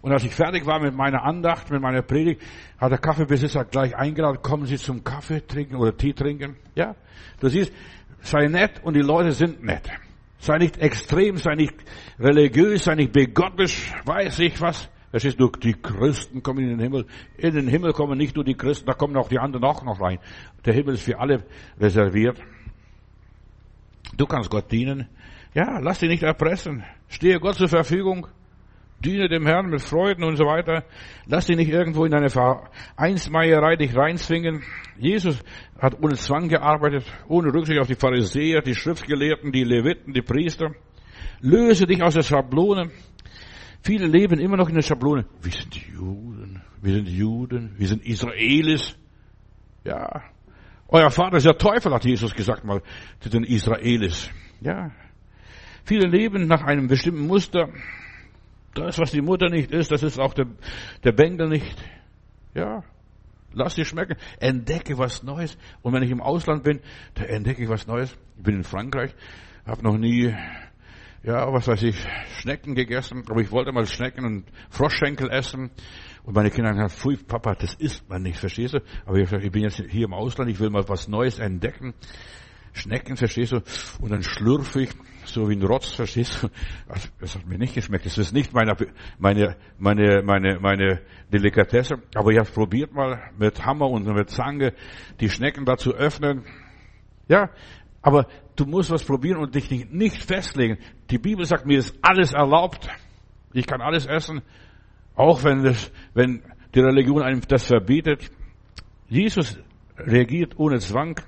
Und als ich fertig war mit meiner Andacht, mit meiner Predigt, hat der Kaffeebesitzer gleich eingeladen, kommen Sie zum Kaffee trinken oder Tee trinken. Ja, du siehst, sei nett und die Leute sind nett. Sei nicht extrem, sei nicht religiös, sei nicht begottisch, weiß ich was. Verstehst du, die Christen kommen in den Himmel. In den Himmel kommen nicht nur die Christen, da kommen auch die anderen auch noch rein. Der Himmel ist für alle reserviert. Du kannst Gott dienen. Ja, lass dich nicht erpressen. Stehe Gott zur Verfügung. Diene dem Herrn mit Freuden und so weiter. Lass dich nicht irgendwo in eine Vereinsmeierei dich reinzwingen. Jesus hat ohne Zwang gearbeitet, ohne Rücksicht auf die Pharisäer, die Schriftgelehrten, die Leviten, die Priester. Löse dich aus der Schablone. Viele leben immer noch in der Schablone. Wir sind Juden, wir sind Juden, wir sind Israelis. Ja. Euer Vater ist der Teufel, hat Jesus gesagt mal zu den Israelis. Ja. Viele leben nach einem bestimmten Muster. Das, was die Mutter nicht ist, das ist auch der, der Bengel nicht. Ja. Lass dir schmecken. Entdecke was Neues. Und wenn ich im Ausland bin, da entdecke ich was Neues. Ich bin in Frankreich, habe noch nie, ja, was weiß ich, Schnecken gegessen. Aber ich wollte mal Schnecken und Froschschenkel essen. Und meine Kinder haben gesagt, pfui, Papa, das isst man nicht, verstehst du? Aber ich gesagt, ich bin jetzt hier im Ausland, ich will mal was Neues entdecken. Schnecken, verstehst du? Und dann schlürfe ich so wie ein Rotz, verstehst du? Das hat mir nicht geschmeckt. Das ist nicht meine, meine, meine, meine, meine Delikatesse. Aber ich habe probiert mal mit Hammer und mit Zange die Schnecken da zu öffnen. Ja, aber du musst was probieren und dich nicht, nicht festlegen. Die Bibel sagt mir, ist alles erlaubt. Ich kann alles essen, auch wenn das, wenn die Religion einem das verbietet. Jesus reagiert ohne Zwang.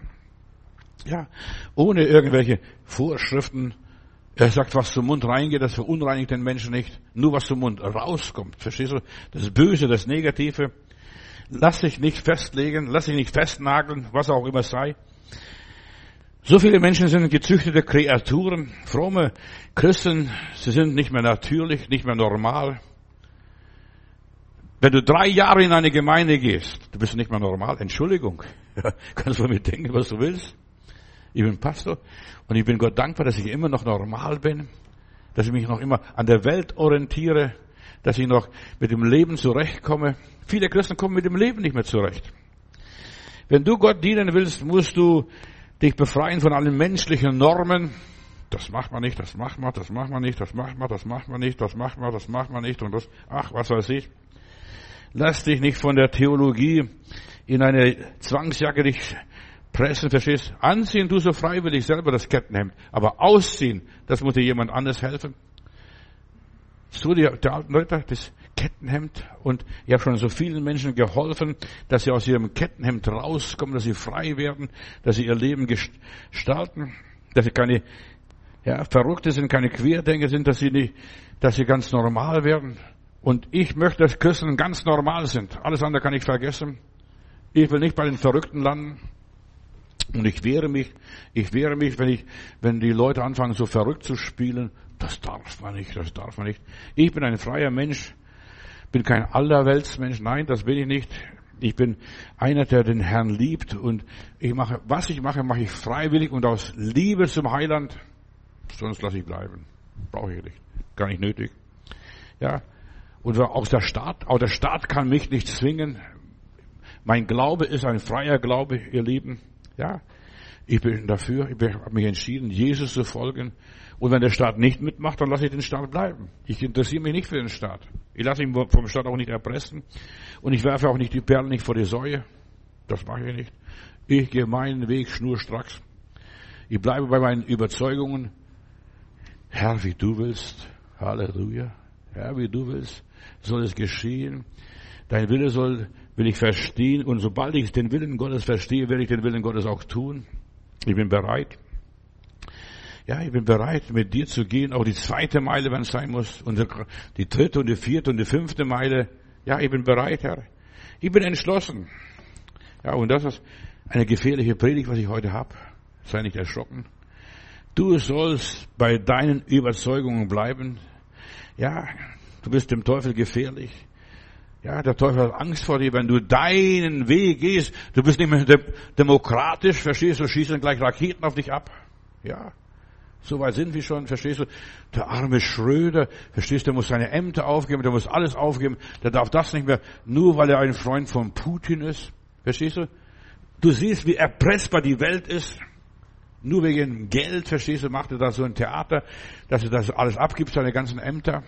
Ja, ohne irgendwelche Vorschriften. Er sagt, was zum Mund reingeht, das verunreinigt den Menschen nicht. Nur was zum Mund rauskommt. Verstehst du? Das Böse, das Negative. Lass dich nicht festlegen, lass dich nicht festnageln, was auch immer sei. So viele Menschen sind gezüchtete Kreaturen, fromme Christen, sie sind nicht mehr natürlich, nicht mehr normal. Wenn du drei Jahre in eine Gemeinde gehst, du bist nicht mehr normal. Entschuldigung. kannst du mir denken, was du willst. Ich bin Pastor und ich bin Gott dankbar, dass ich immer noch normal bin, dass ich mich noch immer an der Welt orientiere, dass ich noch mit dem Leben zurechtkomme. Viele Christen kommen mit dem Leben nicht mehr zurecht. Wenn du Gott dienen willst, musst du dich befreien von allen menschlichen Normen. Das macht man nicht, das macht man, das macht man nicht, das macht man, das macht man nicht, das macht man, das macht man nicht und das, ach, was weiß ich. Lass dich nicht von der Theologie in eine Zwangsjacke dich pressen, verstehst? Anziehen du so freiwillig selber das Kettenhemd. Aber ausziehen, das muss dir jemand anders helfen. So die, der alten Leute, das Kettenhemd und ich habe schon so vielen Menschen geholfen, dass sie aus ihrem Kettenhemd rauskommen, dass sie frei werden, dass sie ihr Leben gestalten, dass sie keine ja, Verrückte sind, keine Querdenker sind, dass sie nicht, dass sie ganz normal werden. Und ich möchte, dass Christen ganz normal sind. Alles andere kann ich vergessen. Ich will nicht bei den Verrückten landen. Und ich wehre mich, ich wehre mich, wenn ich, wenn die Leute anfangen, so verrückt zu spielen. Das darf man nicht, das darf man nicht. Ich bin ein freier Mensch. bin kein Allerweltsmensch. Nein, das bin ich nicht. Ich bin einer, der den Herrn liebt und ich mache, was ich mache, mache ich freiwillig und aus Liebe zum Heiland. Sonst lasse ich bleiben. Brauche ich nicht. Gar nicht nötig. Ja. Und auch der Staat, auch der Staat kann mich nicht zwingen. Mein Glaube ist ein freier Glaube, ihr Lieben. Ja. Ich bin dafür, ich habe mich entschieden, Jesus zu folgen. Und wenn der Staat nicht mitmacht, dann lasse ich den Staat bleiben. Ich interessiere mich nicht für den Staat. Ich lasse ihn vom Staat auch nicht erpressen. Und ich werfe auch nicht die Perlen nicht vor die Säue. Das mache ich nicht. Ich gehe meinen Weg schnurstracks. Ich bleibe bei meinen Überzeugungen. Herr, wie du willst. Halleluja. Herr, wie du willst, soll es geschehen. Dein Wille soll, will ich verstehen. Und sobald ich den Willen Gottes verstehe, werde ich den Willen Gottes auch tun. Ich bin bereit. Ja, ich bin bereit, mit dir zu gehen, auch die zweite Meile, wenn es sein muss, und die dritte und die vierte und die fünfte Meile. Ja, ich bin bereit, Herr. Ich bin entschlossen. Ja, und das ist eine gefährliche Predigt, was ich heute habe. Sei nicht erschrocken. Du sollst bei deinen Überzeugungen bleiben. Ja, du bist dem Teufel gefährlich. Ja, der Teufel hat Angst vor dir, wenn du deinen Weg gehst. Du bist nicht mehr demokratisch, verstehst du, schießen gleich Raketen auf dich ab. Ja, so weit sind wir schon, verstehst du? Der arme Schröder, verstehst du, der muss seine Ämter aufgeben, der muss alles aufgeben, der darf das nicht mehr, nur weil er ein Freund von Putin ist. Verstehst du? Du siehst, wie erpressbar die Welt ist. Nur wegen Geld, verstehst du, macht er da so ein Theater, dass er das alles abgibt, seine ganzen Ämter.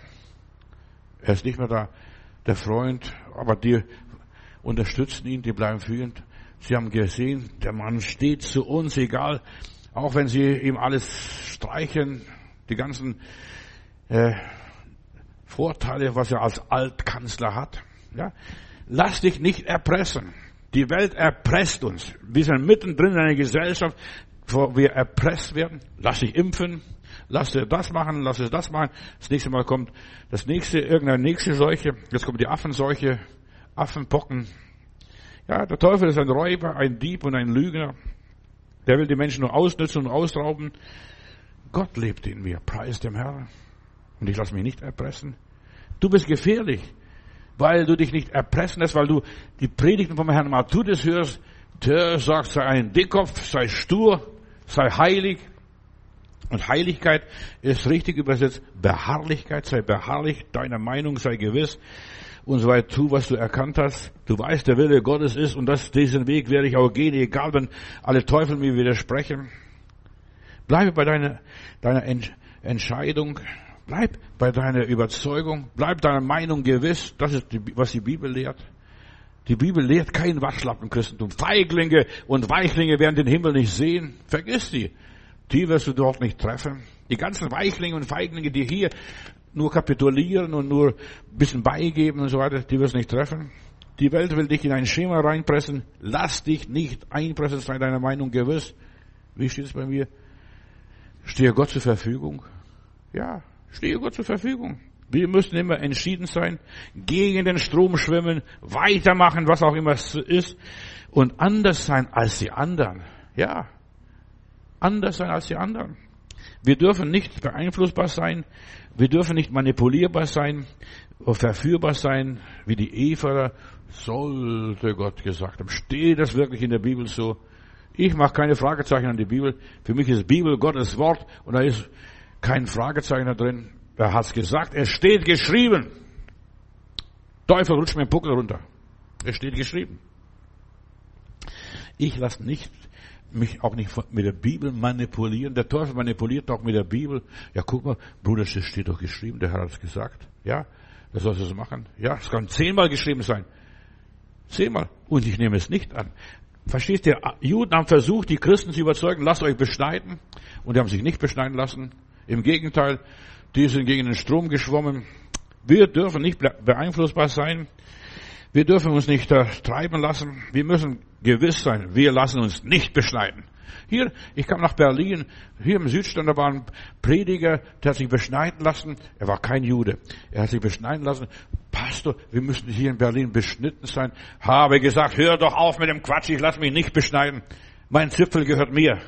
Er ist nicht mehr da, der Freund, aber die unterstützen ihn, die bleiben führend. Sie haben gesehen, der Mann steht zu uns, egal auch wenn sie ihm alles streichen, die ganzen äh, Vorteile, was er als Altkanzler hat. Ja? Lass dich nicht erpressen. Die Welt erpresst uns. Wir sind mittendrin in einer Gesellschaft, wo wir erpresst werden. Lass dich impfen. Lass dir das machen, lass dir das machen. Das nächste Mal kommt das nächste, irgendeine nächste Seuche. Jetzt kommt die Affenseuche, Affenpocken. Ja, der Teufel ist ein Räuber, ein Dieb und ein Lügner. Der will die Menschen nur ausnützen und ausrauben. Gott lebt in mir, preis dem Herrn. Und ich lasse mich nicht erpressen. Du bist gefährlich, weil du dich nicht erpressen lässt, weil du die Predigten vom Herrn Matthäus hörst. Der sagt, sei ein Dickkopf, sei stur, sei heilig. Und Heiligkeit ist richtig übersetzt Beharrlichkeit, sei beharrlich, deiner Meinung sei gewiss und so weiter. Tu, was du erkannt hast. Du weißt, der Wille Gottes ist und das, diesen Weg werde ich auch gehen, egal wenn alle Teufel mir widersprechen. Bleibe bei deiner, deiner Entscheidung. Bleib bei deiner Überzeugung. Bleib deiner Meinung gewiss. Das ist, die, was die Bibel lehrt. Die Bibel lehrt kein Waschlappenchristen. Feiglinge und Weichlinge werden den Himmel nicht sehen. Vergiss die. Die wirst du dort nicht treffen. Die ganzen Weichlinge und Feiglinge, die hier nur kapitulieren und nur ein bisschen beigeben und so weiter, die wirst nicht treffen. Die Welt will dich in ein Schema reinpressen. Lass dich nicht einpressen, sei deiner Meinung gewiss. Wie steht es bei mir? Stehe Gott zur Verfügung? Ja, stehe Gott zur Verfügung. Wir müssen immer entschieden sein, gegen den Strom schwimmen, weitermachen, was auch immer es ist, und anders sein als die anderen. Ja, anders sein als die anderen. Wir dürfen nicht beeinflussbar sein. Wir dürfen nicht manipulierbar sein, verführbar sein, wie die Eva sollte Gott gesagt haben. Steht das wirklich in der Bibel so? Ich mache keine Fragezeichen an die Bibel. Für mich ist Bibel Gottes Wort und da ist kein Fragezeichen da drin. Er hat's gesagt. Es steht geschrieben. Teufel rutscht mir den Puckel runter. Es steht geschrieben. Ich lasse nicht mich auch nicht mit der Bibel manipulieren. Der Teufel manipuliert auch mit der Bibel. Ja, guck mal, Bruder, das steht doch geschrieben, der Herr hat es gesagt. Ja, das sollst du machen. Ja, es kann zehnmal geschrieben sein. Zehnmal. Und ich nehme es nicht an. Verstehst du, Juden haben versucht, die Christen zu überzeugen, lasst euch beschneiden. Und die haben sich nicht beschneiden lassen. Im Gegenteil, die sind gegen den Strom geschwommen. Wir dürfen nicht beeinflussbar sein. Wir dürfen uns nicht äh, treiben lassen. Wir müssen gewiss sein, wir lassen uns nicht beschneiden. Hier, ich kam nach Berlin, hier im Südstand, da war ein Prediger, der hat sich beschneiden lassen. Er war kein Jude. Er hat sich beschneiden lassen. Pastor, wir müssen hier in Berlin beschnitten sein. Habe gesagt, hör doch auf mit dem Quatsch, ich lasse mich nicht beschneiden. Mein Zipfel gehört mir.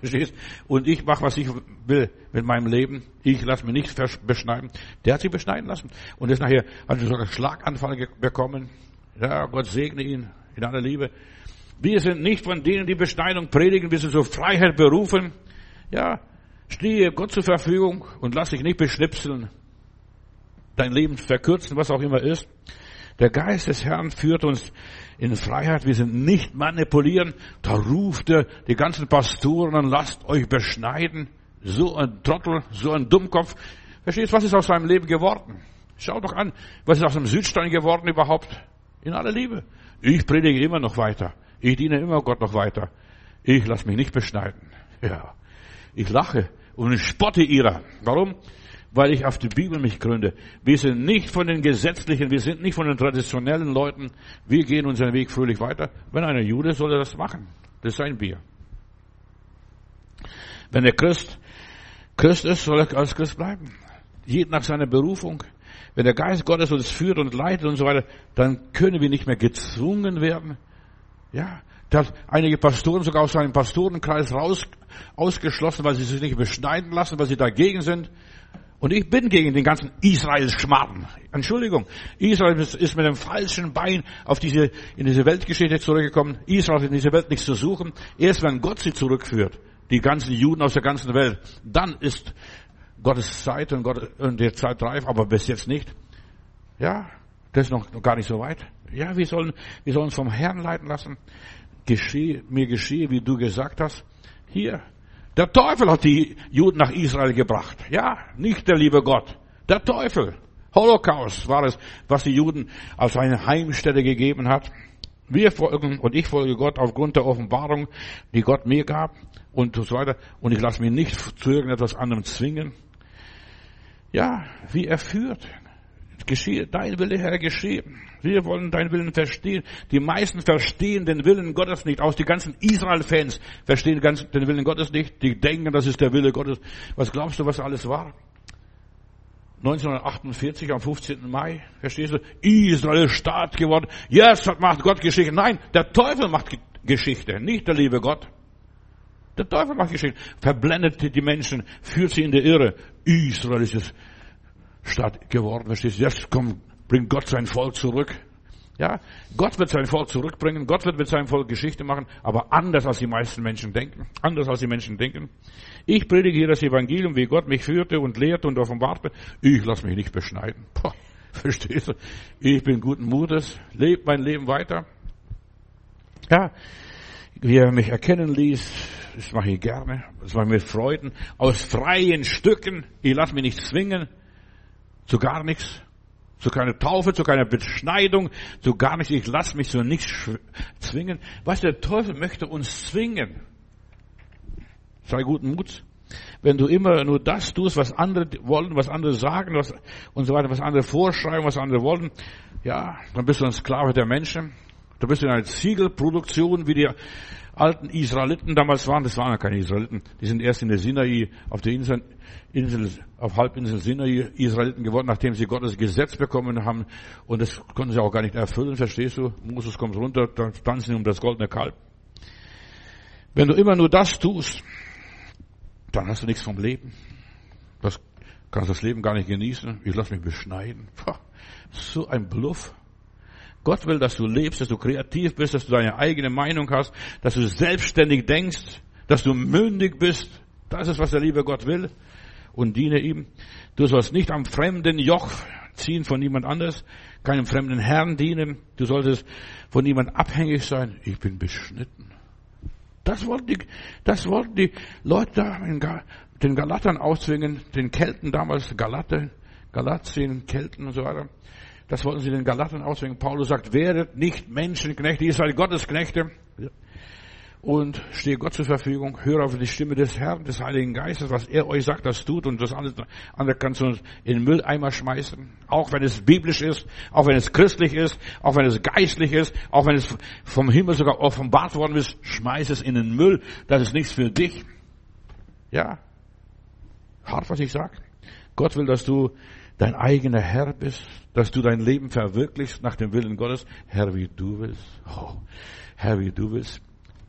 Verstehst? Und ich mache, was ich will mit meinem Leben. Ich lasse mich nicht beschneiden. Der hat sich beschneiden lassen. Und ist nachher, hat sogar einen Schlaganfall bekommen. Ja, Gott segne ihn in aller Liebe. Wir sind nicht von denen, die Beschneidung predigen, wir sind zur Freiheit berufen. Ja, stehe Gott zur Verfügung und lass dich nicht beschnipseln. Dein Leben verkürzen, was auch immer ist. Der Geist des Herrn führt uns in Freiheit. Wir sind nicht manipulieren. Da ruft er die ganzen Pastoren an, lasst euch beschneiden. So ein Trottel, so ein Dummkopf. Verstehst, was ist aus seinem Leben geworden? Schau doch an, was ist aus dem Südstein geworden überhaupt? In aller Liebe. Ich predige immer noch weiter. Ich diene immer Gott noch weiter. Ich lasse mich nicht beschneiden. Ja. Ich lache und spotte ihrer. Warum? Weil ich auf die Bibel mich gründe. Wir sind nicht von den Gesetzlichen, wir sind nicht von den traditionellen Leuten. Wir gehen unseren Weg fröhlich weiter. Wenn einer Jude soll er das machen. Das ist sein Bier. Wenn der Christ Christ ist, soll er als Christ bleiben. Jeden nach seiner Berufung. Wenn der Geist Gottes uns führt und leitet und so weiter, dann können wir nicht mehr gezwungen werden. Ja, da hat einige Pastoren sogar aus seinem Pastorenkreis raus, ausgeschlossen, weil sie sich nicht beschneiden lassen, weil sie dagegen sind. Und ich bin gegen den ganzen Israel-Schmarrn. Entschuldigung. Israel ist mit dem falschen Bein auf diese, in diese Weltgeschichte zurückgekommen. Israel hat in dieser Welt nichts zu suchen. Erst wenn Gott sie zurückführt, die ganzen Juden aus der ganzen Welt, dann ist Gottes Zeit und, Gott, und der Zeit reif, aber bis jetzt nicht. Ja, das ist noch gar nicht so weit. Ja, wir sollen, wir sollen uns vom Herrn leiten lassen. Geschehe, mir geschehe, wie du gesagt hast. Hier, der Teufel hat die Juden nach Israel gebracht. Ja, nicht der liebe Gott. Der Teufel. Holocaust war es, was die Juden als eine Heimstätte gegeben hat. Wir folgen und ich folge Gott aufgrund der Offenbarung, die Gott mir gab und so weiter. Und ich lasse mich nicht zu irgendetwas anderem zwingen. Ja, wie er führt geschehe, dein Wille, Herr, geschehe. Wir wollen deinen Willen verstehen. Die meisten verstehen den Willen Gottes nicht. Aus die ganzen Israel-Fans verstehen den Willen Gottes nicht. Die denken, das ist der Wille Gottes. Was glaubst du, was alles war? 1948 am 15. Mai, verstehst du? Israel ist Staat geworden. Jetzt yes, macht Gott Geschichte. Nein, der Teufel macht Geschichte, nicht der liebe Gott. Der Teufel macht Geschichte. Verblendet die Menschen, führt sie in die Irre. Israel ist es Stadt geworden. Verstehst du? Jetzt kommt, bringt Gott sein Volk zurück. Ja, Gott wird sein Volk zurückbringen. Gott wird mit seinem Volk Geschichte machen, aber anders als die meisten Menschen denken. Anders als die Menschen denken. Ich predige hier das Evangelium, wie Gott mich führte und lehrte und offenbarte. Ich lasse mich nicht beschneiden. Poh, verstehst du? Ich bin guten Mutes, lebe mein Leben weiter. Ja, wie er mich erkennen ließ, das mache ich gerne, das mache ich mit Freuden, aus freien Stücken. Ich lasse mich nicht zwingen zu gar nichts, zu keiner Taufe, zu keiner Beschneidung, zu gar nichts. Ich lasse mich zu nichts zwingen. Was der Teufel möchte uns zwingen. Sei guten Muts. Wenn du immer nur das tust, was andere wollen, was andere sagen, was, und so weiter, was andere vorschreiben, was andere wollen, ja, dann bist du ein Sklave der Menschen. Du bist in einer Ziegelproduktion, wie die alten Israeliten damals waren. Das waren ja keine Israeliten. Die sind erst in der Sinai auf der Insel Insel, auf Halbinsel Sinai Israeliten geworden, nachdem sie Gottes Gesetz bekommen haben. Und das konnten sie auch gar nicht erfüllen, verstehst du? Moses kommt runter, dann tanzen sie um das goldene Kalb. Wenn du immer nur das tust, dann hast du nichts vom Leben. Das kannst das Leben gar nicht genießen. Ich lass mich beschneiden. So ein Bluff. Gott will, dass du lebst, dass du kreativ bist, dass du deine eigene Meinung hast, dass du selbstständig denkst, dass du mündig bist. Das ist, was der liebe Gott will und diene ihm. Du sollst nicht am fremden Joch ziehen von niemand anders, keinem fremden Herrn dienen. Du solltest von niemand abhängig sein. Ich bin beschnitten. Das wollten die, das wollten die Leute den Galatern auszwingen, den Kelten damals, Galate, Galatien, Kelten und so weiter. Das wollten sie den Galatern auszwingen. Paulus sagt, werdet nicht Menschenknechte, ihr seid Gottesknechte und stehe Gott zur Verfügung, höre auf die Stimme des Herrn, des Heiligen Geistes, was er euch sagt, das tut und das andere, kannst du in den Mülleimer schmeißen, auch wenn es biblisch ist, auch wenn es christlich ist, auch wenn es geistlich ist, auch wenn es vom Himmel sogar offenbart worden ist, schmeiß es in den Müll, das ist nichts für dich. Ja, hart, was ich sage. Gott will, dass du dein eigener Herr bist, dass du dein Leben verwirklichst nach dem Willen Gottes. Herr, wie du willst. Oh, Herr, wie du willst.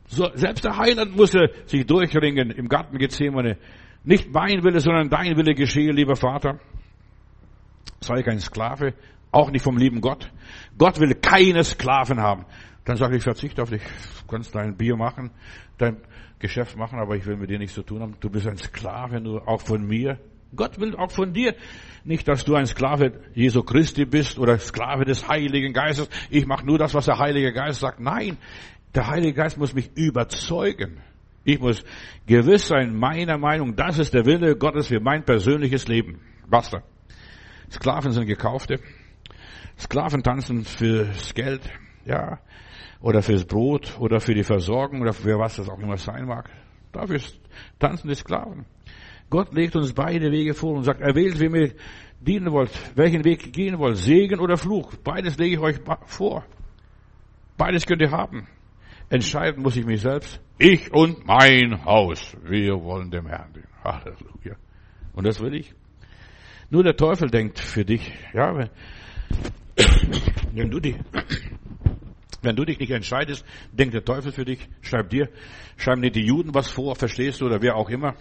So, selbst der Heiland musste sich durchringen im Garten Gethsemane. Nicht mein Wille, sondern dein Wille geschehe, lieber Vater. Sei kein Sklave, auch nicht vom lieben Gott. Gott will keine Sklaven haben. Dann sage ich, verzichte auf dich. Du kannst dein Bier machen, dein Geschäft machen, aber ich will mit dir nichts zu tun haben. Du bist ein Sklave, nur auch von mir. Gott will auch von dir nicht, dass du ein Sklave Jesu Christi bist oder Sklave des Heiligen Geistes. Ich mache nur das, was der Heilige Geist sagt. Nein, der Heilige Geist muss mich überzeugen. Ich muss gewiss sein, meiner Meinung, das ist der Wille Gottes für mein persönliches Leben. Basta. Sklaven sind gekaufte. Sklaven tanzen fürs Geld, ja, oder fürs Brot, oder für die Versorgung, oder für was das auch immer sein mag. Dafür tanzen die Sklaven. Gott legt uns beide Wege vor und sagt, erwählt, wem ihr dienen wollt, welchen Weg gehen wollt, Segen oder Fluch. Beides lege ich euch vor. Beides könnt ihr haben. Entscheiden muss ich mich selbst. Ich und mein Haus. Wir wollen dem Herrn dienen. Halleluja. Und das will ich. Nur der Teufel denkt für dich, ja, wenn, wenn du dich, wenn du dich nicht entscheidest, denkt der Teufel für dich, schreib dir, schreiben dir die Juden was vor, verstehst du, oder wer auch immer.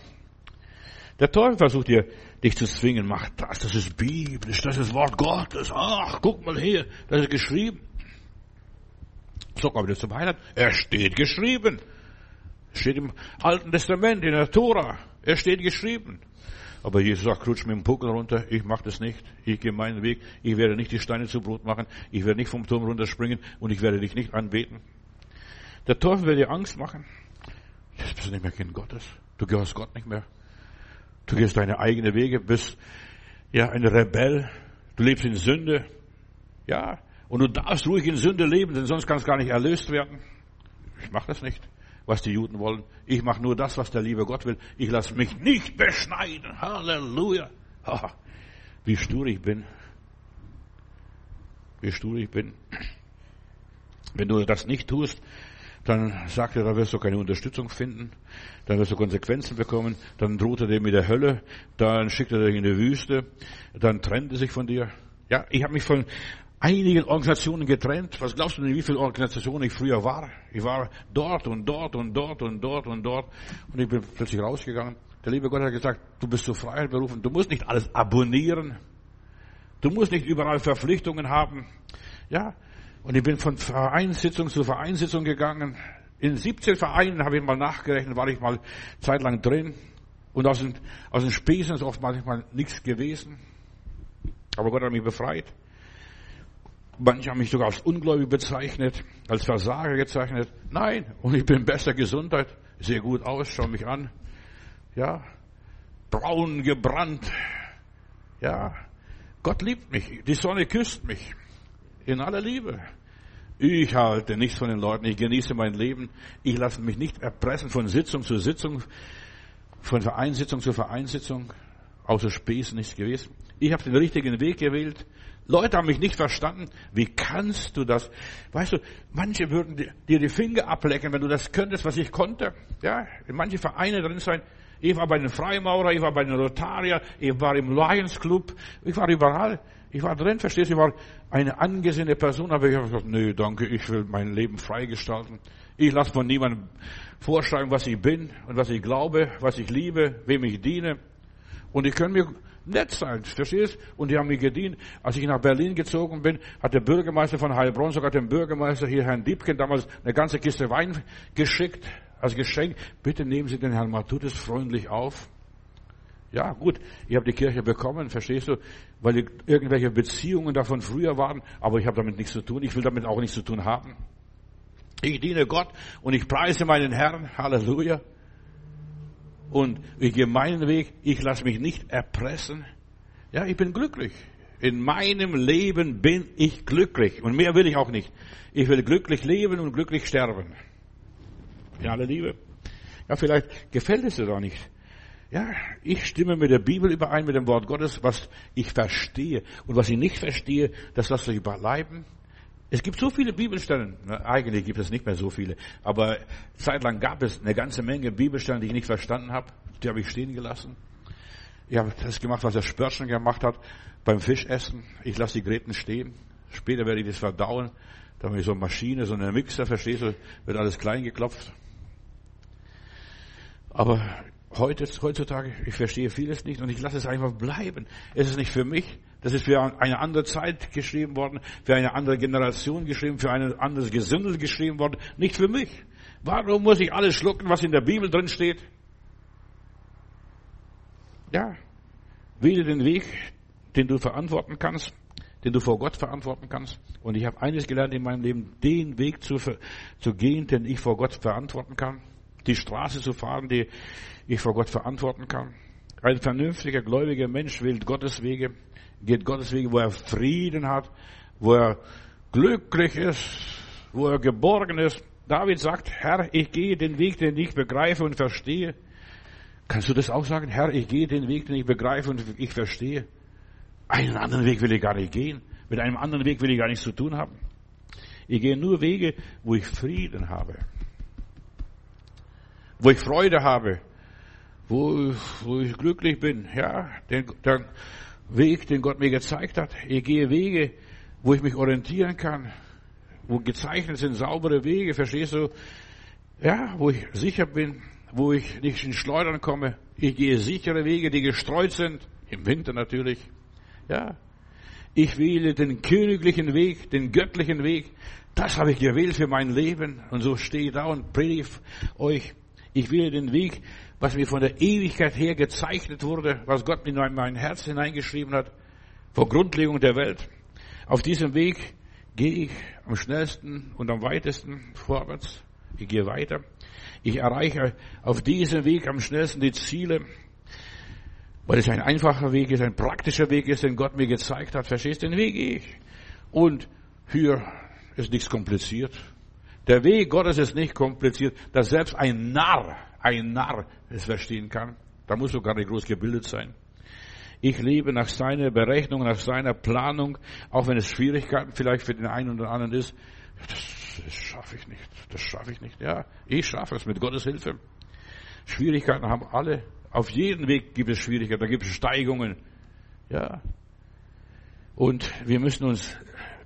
Der Teufel versucht dir, dich zu zwingen, mach das, das ist biblisch, das ist Wort Gottes, ach, guck mal hier, das ist geschrieben. So kommt es zum Heiland. Er steht geschrieben. Steht im Alten Testament, in der Tora. Er steht geschrieben. Aber Jesus sagt, rutsch mit dem Puckel runter, ich mache das nicht, ich gehe meinen Weg, ich werde nicht die Steine zu Brot machen, ich werde nicht vom Turm runterspringen und ich werde dich nicht anbeten. Der Teufel will dir Angst machen. Jetzt bist du nicht mehr Kind Gottes. Du gehörst Gott nicht mehr. Du gehst deine eigenen Wege, bist ja ein Rebell. Du lebst in Sünde. Ja, und du darfst ruhig in Sünde leben, denn sonst kannst du gar nicht erlöst werden. Ich mache das nicht, was die Juden wollen. Ich mache nur das, was der liebe Gott will. Ich lasse mich nicht beschneiden. Halleluja. Ha, wie stur ich bin. Wie stur ich bin. Wenn du das nicht tust, dann sagt er, da wirst du keine Unterstützung finden, dann wirst du Konsequenzen bekommen, dann droht er dir mit der Hölle, dann schickt er dich in die Wüste, dann trennt er sich von dir. Ja, ich habe mich von einigen Organisationen getrennt. Was glaubst du denn, wie viele Organisationen ich früher war? Ich war dort und dort und dort und dort und dort und ich bin plötzlich rausgegangen. Der liebe Gott hat gesagt, du bist zur Freiheit berufen, du musst nicht alles abonnieren. Du musst nicht überall Verpflichtungen haben. Ja, und ich bin von Vereinssitzung zu Vereinssitzung gegangen. In 17 Vereinen habe ich mal nachgerechnet, war ich mal zeitlang drin. Und aus den, aus den Spesen ist oft manchmal nichts gewesen. Aber Gott hat mich befreit. Manche haben mich sogar als ungläubig bezeichnet, als Versager gezeichnet. Nein, und ich bin bester Gesundheit, sehe gut aus, schau mich an. Ja, braun gebrannt. Ja, Gott liebt mich, die Sonne küsst mich. In aller Liebe. Ich halte nichts von den Leuten, ich genieße mein Leben. Ich lasse mich nicht erpressen von Sitzung zu Sitzung, von Vereinssitzung zu Vereinssitzung. Außer Späßen nichts gewesen. Ich habe den richtigen Weg gewählt. Leute haben mich nicht verstanden. Wie kannst du das? Weißt du, manche würden dir die Finger ablecken, wenn du das könntest, was ich konnte. Ja, in manche Vereine drin sein. Ich war bei den Freimaurer, ich war bei den Rotarier, ich war im Lions Club, ich war überall. Ich war drin, verstehst du, ich war eine angesehene Person, aber ich habe gesagt, nö, danke, ich will mein Leben freigestalten. Ich lasse von niemandem vorschreiben, was ich bin und was ich glaube, was ich liebe, wem ich diene. Und ich kann mir nett sein, verstehst? Und die haben mir gedient. Als ich nach Berlin gezogen bin, hat der Bürgermeister von Heilbronn sogar dem Bürgermeister hier, Herrn Diebken, damals eine ganze Kiste Wein geschickt, als Geschenk. Bitte nehmen Sie den Herrn Matutis freundlich auf. Ja, gut, ich habe die Kirche bekommen, verstehst du, weil irgendwelche Beziehungen davon früher waren, aber ich habe damit nichts zu tun. Ich will damit auch nichts zu tun haben. Ich diene Gott und ich preise meinen Herrn. Halleluja und ich gehe meinen Weg, ich lasse mich nicht erpressen. Ja, ich bin glücklich. In meinem Leben bin ich glücklich und mehr will ich auch nicht. Ich will glücklich leben und glücklich sterben. Ja, alle Liebe. Ja, vielleicht gefällt es dir doch nicht. Ja, ich stimme mit der Bibel überein, mit dem Wort Gottes, was ich verstehe. Und was ich nicht verstehe, das lasse ich überleiben. Es gibt so viele Bibelstellen, eigentlich gibt es nicht mehr so viele, aber zeitlang gab es eine ganze Menge Bibelstellen, die ich nicht verstanden habe. Die habe ich stehen gelassen. Ich habe das gemacht, was der Spörtchen gemacht hat beim Fischessen. Ich lasse die Gräten stehen. Später werde ich das verdauen. Da habe ich so eine Maschine, so eine Mixer, verstehst du, wird alles klein geklopft. Aber heute, heutzutage, ich verstehe vieles nicht und ich lasse es einfach bleiben. Es ist nicht für mich. Das ist für eine andere Zeit geschrieben worden, für eine andere Generation geschrieben, für ein anderes Gesindel geschrieben worden. Nicht für mich. Warum muss ich alles schlucken, was in der Bibel drin steht? Ja, wähle den Weg, den du verantworten kannst, den du vor Gott verantworten kannst. Und ich habe eines gelernt in meinem Leben, den Weg zu, zu gehen, den ich vor Gott verantworten kann. Die Straße zu fahren, die ich vor Gott verantworten kann. Ein vernünftiger, gläubiger Mensch wählt Gottes Wege, geht Gottes Wege, wo er Frieden hat, wo er glücklich ist, wo er geborgen ist. David sagt, Herr, ich gehe den Weg, den ich begreife und verstehe. Kannst du das auch sagen? Herr, ich gehe den Weg, den ich begreife und ich verstehe. Einen anderen Weg will ich gar nicht gehen. Mit einem anderen Weg will ich gar nichts zu tun haben. Ich gehe nur Wege, wo ich Frieden habe. Wo ich Freude habe. Wo, wo ich glücklich bin. Ja, den, der Weg, den Gott mir gezeigt hat. Ich gehe Wege, wo ich mich orientieren kann. Wo gezeichnet sind saubere Wege, verstehst du? Ja, wo ich sicher bin, wo ich nicht in Schleudern komme. Ich gehe sichere Wege, die gestreut sind. Im Winter natürlich. Ja. Ich wähle den königlichen Weg, den göttlichen Weg. Das habe ich gewählt für mein Leben. Und so stehe ich da und predige euch. Ich wähle den Weg, was mir von der Ewigkeit her gezeichnet wurde, was Gott in mein Herz hineingeschrieben hat, vor Grundlegung der Welt. Auf diesem Weg gehe ich am schnellsten und am weitesten vorwärts. Ich gehe weiter. Ich erreiche auf diesem Weg am schnellsten die Ziele, weil es ein einfacher Weg ist, ein praktischer Weg ist, den Gott mir gezeigt hat. Verstehst du, den Weg gehe ich. Und hier ist nichts kompliziert. Der Weg Gottes ist nicht kompliziert, dass selbst ein Narr, ein Narr es verstehen kann. Da muss du gar nicht groß gebildet sein. Ich lebe nach seiner Berechnung, nach seiner Planung, auch wenn es Schwierigkeiten vielleicht für den einen oder anderen ist. Das, das schaffe ich nicht. Das schaffe ich nicht. Ja, ich schaffe es mit Gottes Hilfe. Schwierigkeiten haben alle. Auf jedem Weg gibt es Schwierigkeiten, da gibt es Steigungen. Ja. Und wir müssen uns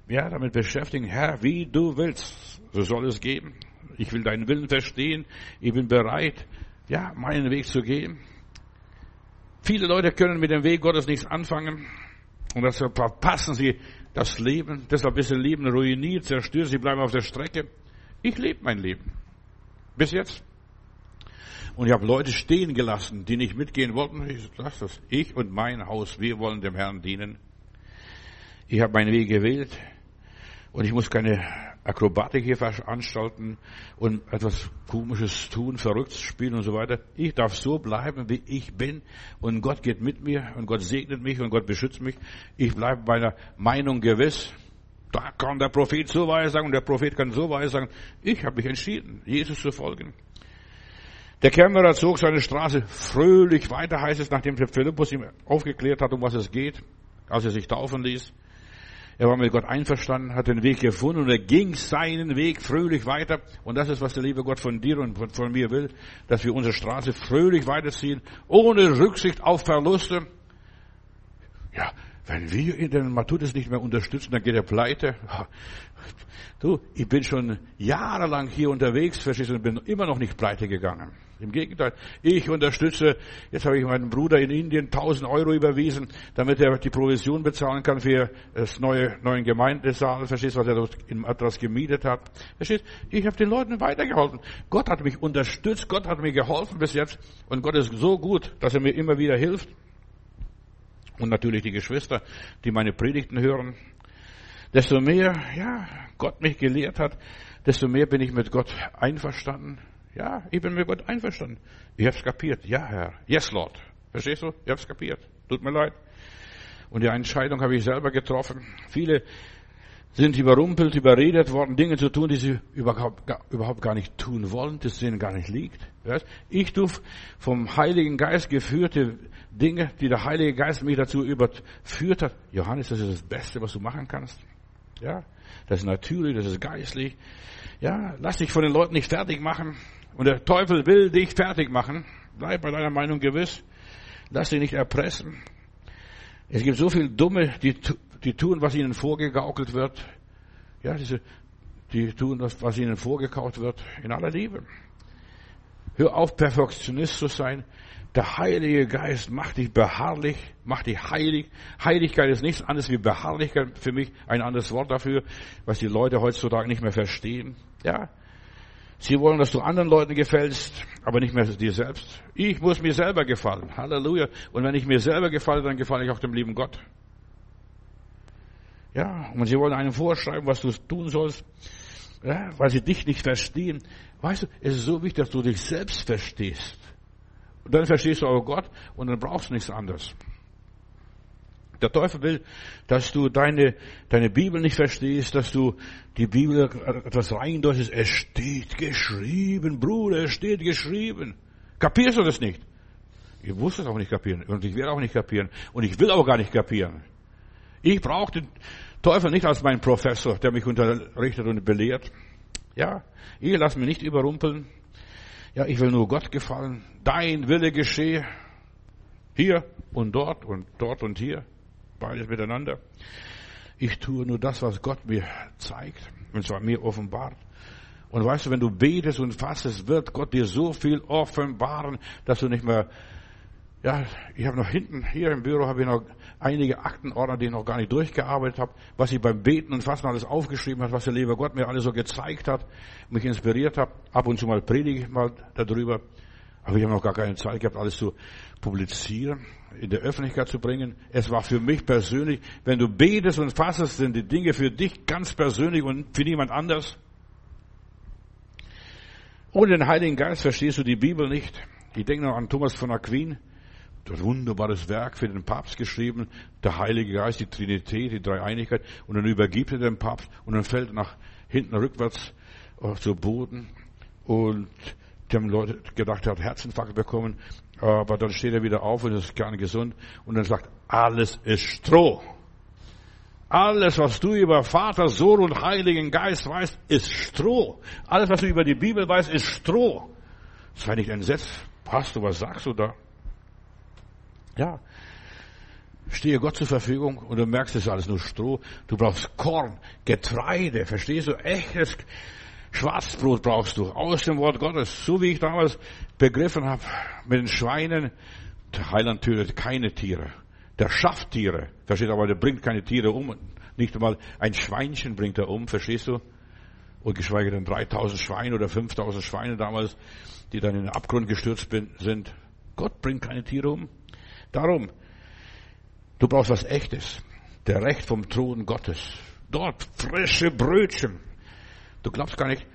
ja, damit beschäftigen, Herr, wie du willst, so soll es geben. Ich will deinen Willen verstehen. Ich bin bereit, ja, meinen Weg zu gehen. Viele Leute können mit dem Weg Gottes nichts anfangen. Und deshalb verpassen sie das Leben. Deshalb ist ihr Leben ruiniert, zerstört. Sie bleiben auf der Strecke. Ich lebe mein Leben. Bis jetzt. Und ich habe Leute stehen gelassen, die nicht mitgehen wollten. Ich sage das. Ich und mein Haus, wir wollen dem Herrn dienen. Ich habe meinen Weg gewählt. Und ich muss keine Akrobatik hier veranstalten und etwas Komisches tun, verrückt spielen und so weiter. Ich darf so bleiben, wie ich bin. Und Gott geht mit mir und Gott segnet mich und Gott beschützt mich. Ich bleibe meiner Meinung gewiss. Da kann der Prophet so weissagen und der Prophet kann so weissagen. Ich habe mich entschieden, Jesus zu folgen. Der Kämmerer zog seine Straße fröhlich weiter, heißt es, nachdem Philippus ihm aufgeklärt hat, um was es geht, als er sich taufen ließ. Er war mit Gott einverstanden, hat den Weg gefunden und er ging seinen Weg fröhlich weiter. Und das ist, was der liebe Gott von dir und von mir will, dass wir unsere Straße fröhlich weiterziehen, ohne Rücksicht auf Verluste. Ja, wenn wir ihn, den Matthäus nicht mehr unterstützen, dann geht er pleite. Du, ich bin schon jahrelang hier unterwegs, verstehst du, und bin immer noch nicht pleite gegangen. Im Gegenteil, ich unterstütze, jetzt habe ich meinem Bruder in Indien 1000 Euro überwiesen, damit er die Provision bezahlen kann für das neue, neuen Gemeindesaal, verstehst du, was er dort in Atlas gemietet hat. Verstehst Ich habe den Leuten weitergeholfen. Gott hat mich unterstützt, Gott hat mir geholfen bis jetzt und Gott ist so gut, dass er mir immer wieder hilft. Und natürlich die Geschwister, die meine Predigten hören. Desto mehr, ja, Gott mich gelehrt hat, desto mehr bin ich mit Gott einverstanden. Ja, ich bin mit Gott einverstanden. Ich hab's kapiert. Ja, Herr. Yes, Lord. Verstehst du? Ich hab's kapiert. Tut mir leid. Und die Entscheidung habe ich selber getroffen. Viele sind überrumpelt, überredet worden, Dinge zu tun, die sie überhaupt, überhaupt gar nicht tun wollen, das ihnen gar nicht liegt. Ich tue vom Heiligen Geist geführte Dinge, die der Heilige Geist mich dazu überführt hat. Johannes, das ist das Beste, was du machen kannst. Ja, das ist natürlich, das ist geistlich. Ja, lass dich von den Leuten nicht fertig machen. Und der Teufel will dich fertig machen. Bleib bei deiner Meinung gewiss. Lass dich nicht erpressen. Es gibt so viele Dumme, die die tun, was ihnen vorgegaukelt wird. Ja, diese, die tun das, was ihnen vorgekaut wird, in aller Liebe. Hör auf, Perfektionist zu sein. Der Heilige Geist macht dich beharrlich, macht dich heilig. Heiligkeit ist nichts anderes wie Beharrlichkeit für mich, ein anderes Wort dafür, was die Leute heutzutage nicht mehr verstehen. Ja. Sie wollen, dass du anderen Leuten gefällst, aber nicht mehr dir selbst. Ich muss mir selber gefallen. Halleluja. Und wenn ich mir selber gefalle, dann gefalle ich auch dem lieben Gott. Ja, und sie wollen einem vorschreiben, was du tun sollst, ja, weil sie dich nicht verstehen. Weißt du, es ist so wichtig, dass du dich selbst verstehst. Und dann verstehst du auch Gott und dann brauchst du nichts anderes. Der Teufel will, dass du deine, deine Bibel nicht verstehst, dass du die Bibel etwas reindeutest. Es steht geschrieben, Bruder, es steht geschrieben. Kapierst du das nicht? Ich wusste es auch nicht kapieren und ich werde auch nicht kapieren und ich will auch gar nicht kapieren. Ich brauche den Teufel nicht als meinen Professor, der mich unterrichtet und belehrt. Ja, ich lasse mich nicht überrumpeln. Ja, ich will nur Gott gefallen. Dein Wille geschehe. Hier und dort und dort und hier. Beides miteinander. Ich tue nur das, was Gott mir zeigt. Und zwar mir offenbart. Und weißt du, wenn du betest und fastest, wird Gott dir so viel offenbaren, dass du nicht mehr ja, ich habe noch hinten, hier im Büro habe ich noch einige Aktenordner, die ich noch gar nicht durchgearbeitet habe, was ich beim Beten und Fasten alles aufgeschrieben habe, was der liebe Gott mir alles so gezeigt hat, mich inspiriert hat. Ab und zu mal predige ich mal darüber. Aber ich habe noch gar keine Zeit gehabt, alles zu publizieren, in der Öffentlichkeit zu bringen. Es war für mich persönlich, wenn du betest und fastest, sind die Dinge für dich ganz persönlich und für niemand anders. Ohne den Heiligen Geist verstehst du die Bibel nicht. Ich denke noch an Thomas von Aquin, das wunderbares Werk für den Papst geschrieben, der Heilige Geist, die Trinität, die Dreieinigkeit, und dann übergibt er den Papst und dann fällt er nach hinten rückwärts äh, zu Boden und die haben Leute gedacht, er hat Herzinfarkt bekommen, aber dann steht er wieder auf und ist gar nicht gesund und dann sagt, alles ist Stroh. Alles, was du über Vater, Sohn und Heiligen Geist weißt, ist Stroh. Alles, was du über die Bibel weißt, ist Stroh. Sei nicht entsetzt. Pastor, was sagst du da? Ja. Stehe Gott zur Verfügung und du merkst, es ist alles nur Stroh. Du brauchst Korn, Getreide, verstehst du? Echtes Schwarzbrot brauchst du aus dem Wort Gottes. So wie ich damals begriffen habe mit den Schweinen. Der Heiland tötet keine Tiere. Der schafft Tiere. Verstehst du? Aber der bringt keine Tiere um. Nicht einmal ein Schweinchen bringt er um. Verstehst du? Und geschweige denn 3000 Schweine oder 5000 Schweine damals, die dann in den Abgrund gestürzt sind. Gott bringt keine Tiere um. Darum, du brauchst was Echtes. Der Recht vom Thron Gottes. Dort frische Brötchen. Du glaubst gar nicht,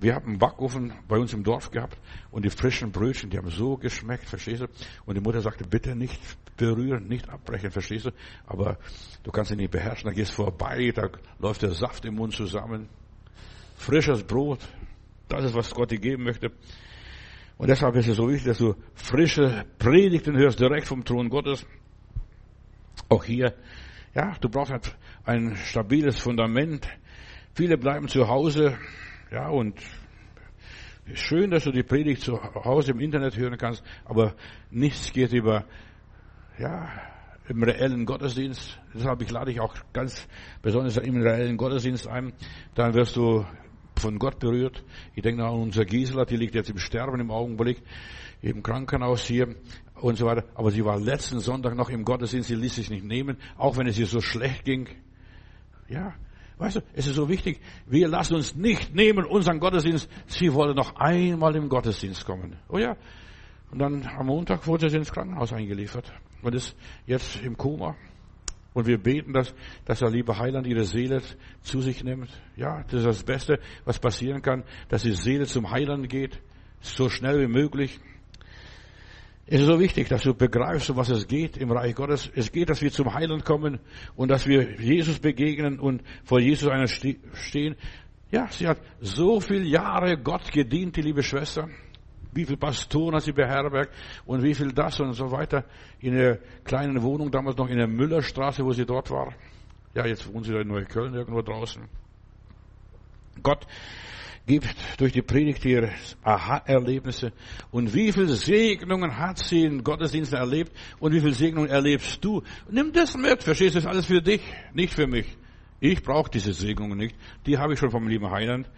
wir haben einen Backofen bei uns im Dorf gehabt und die frischen Brötchen, die haben so geschmeckt, verstehst du? Und die Mutter sagte, bitte nicht berühren, nicht abbrechen, verstehst du? Aber du kannst ihn nicht beherrschen, da gehst vorbei, da läuft der Saft im Mund zusammen. Frisches Brot, das ist, was Gott dir geben möchte. Und deshalb ist es so wichtig, dass du frische Predigten hörst direkt vom Thron Gottes. Auch hier, ja, du brauchst halt ein stabiles Fundament. Viele bleiben zu Hause, ja, und schön, dass du die Predigt zu Hause im Internet hören kannst, aber nichts geht über, ja, im reellen Gottesdienst. Deshalb ich lade dich auch ganz besonders im reellen Gottesdienst ein. Dann wirst du von Gott berührt. Ich denke an unsere Gisela, die liegt jetzt im Sterben im Augenblick, im Krankenhaus hier und so weiter. Aber sie war letzten Sonntag noch im Gottesdienst, sie ließ sich nicht nehmen, auch wenn es ihr so schlecht ging. Ja, weißt du, es ist so wichtig, wir lassen uns nicht nehmen, unseren Gottesdienst. Sie wollte noch einmal im Gottesdienst kommen. Oh ja. Und dann am Montag wurde sie ins Krankenhaus eingeliefert und ist jetzt im Koma. Und wir beten, dass, dass der liebe Heiland ihre Seele zu sich nimmt. Ja, das ist das Beste, was passieren kann, dass die Seele zum Heiland geht, so schnell wie möglich. Es ist so wichtig, dass du begreifst, um was es geht im Reich Gottes. Es geht, dass wir zum Heiland kommen und dass wir Jesus begegnen und vor Jesus einer stehen. Ja, sie hat so viele Jahre Gott gedient, die liebe Schwester wie viel Pastoren hat sie beherbergt und wie viel das und so weiter. In der kleinen Wohnung damals noch in der Müllerstraße, wo sie dort war. Ja, jetzt wohnen sie da in Neukölln irgendwo draußen. Gott gibt durch die Predigt ihre Aha-Erlebnisse. Und wie viele Segnungen hat sie in Gottesdiensten erlebt und wie viele Segnungen erlebst du? Nimm das mit, verstehst du, das ist alles für dich, nicht für mich. Ich brauche diese Segnungen nicht. Die habe ich schon vom lieben Heiland.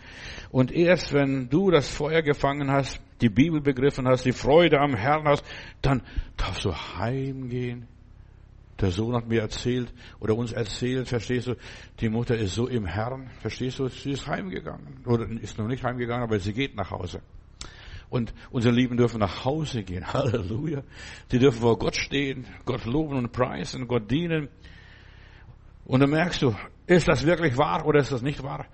Und erst wenn du das Feuer gefangen hast, die Bibel begriffen hast, die Freude am Herrn hast, dann darfst du heimgehen. Der Sohn hat mir erzählt oder uns erzählt, verstehst du, die Mutter ist so im Herrn, verstehst du, sie ist heimgegangen. Oder ist noch nicht heimgegangen, aber sie geht nach Hause. Und unsere Lieben dürfen nach Hause gehen. Halleluja. Sie dürfen vor Gott stehen, Gott loben und preisen, Gott dienen. Und dann merkst du, ist das wirklich wahr oder ist das nicht wahr?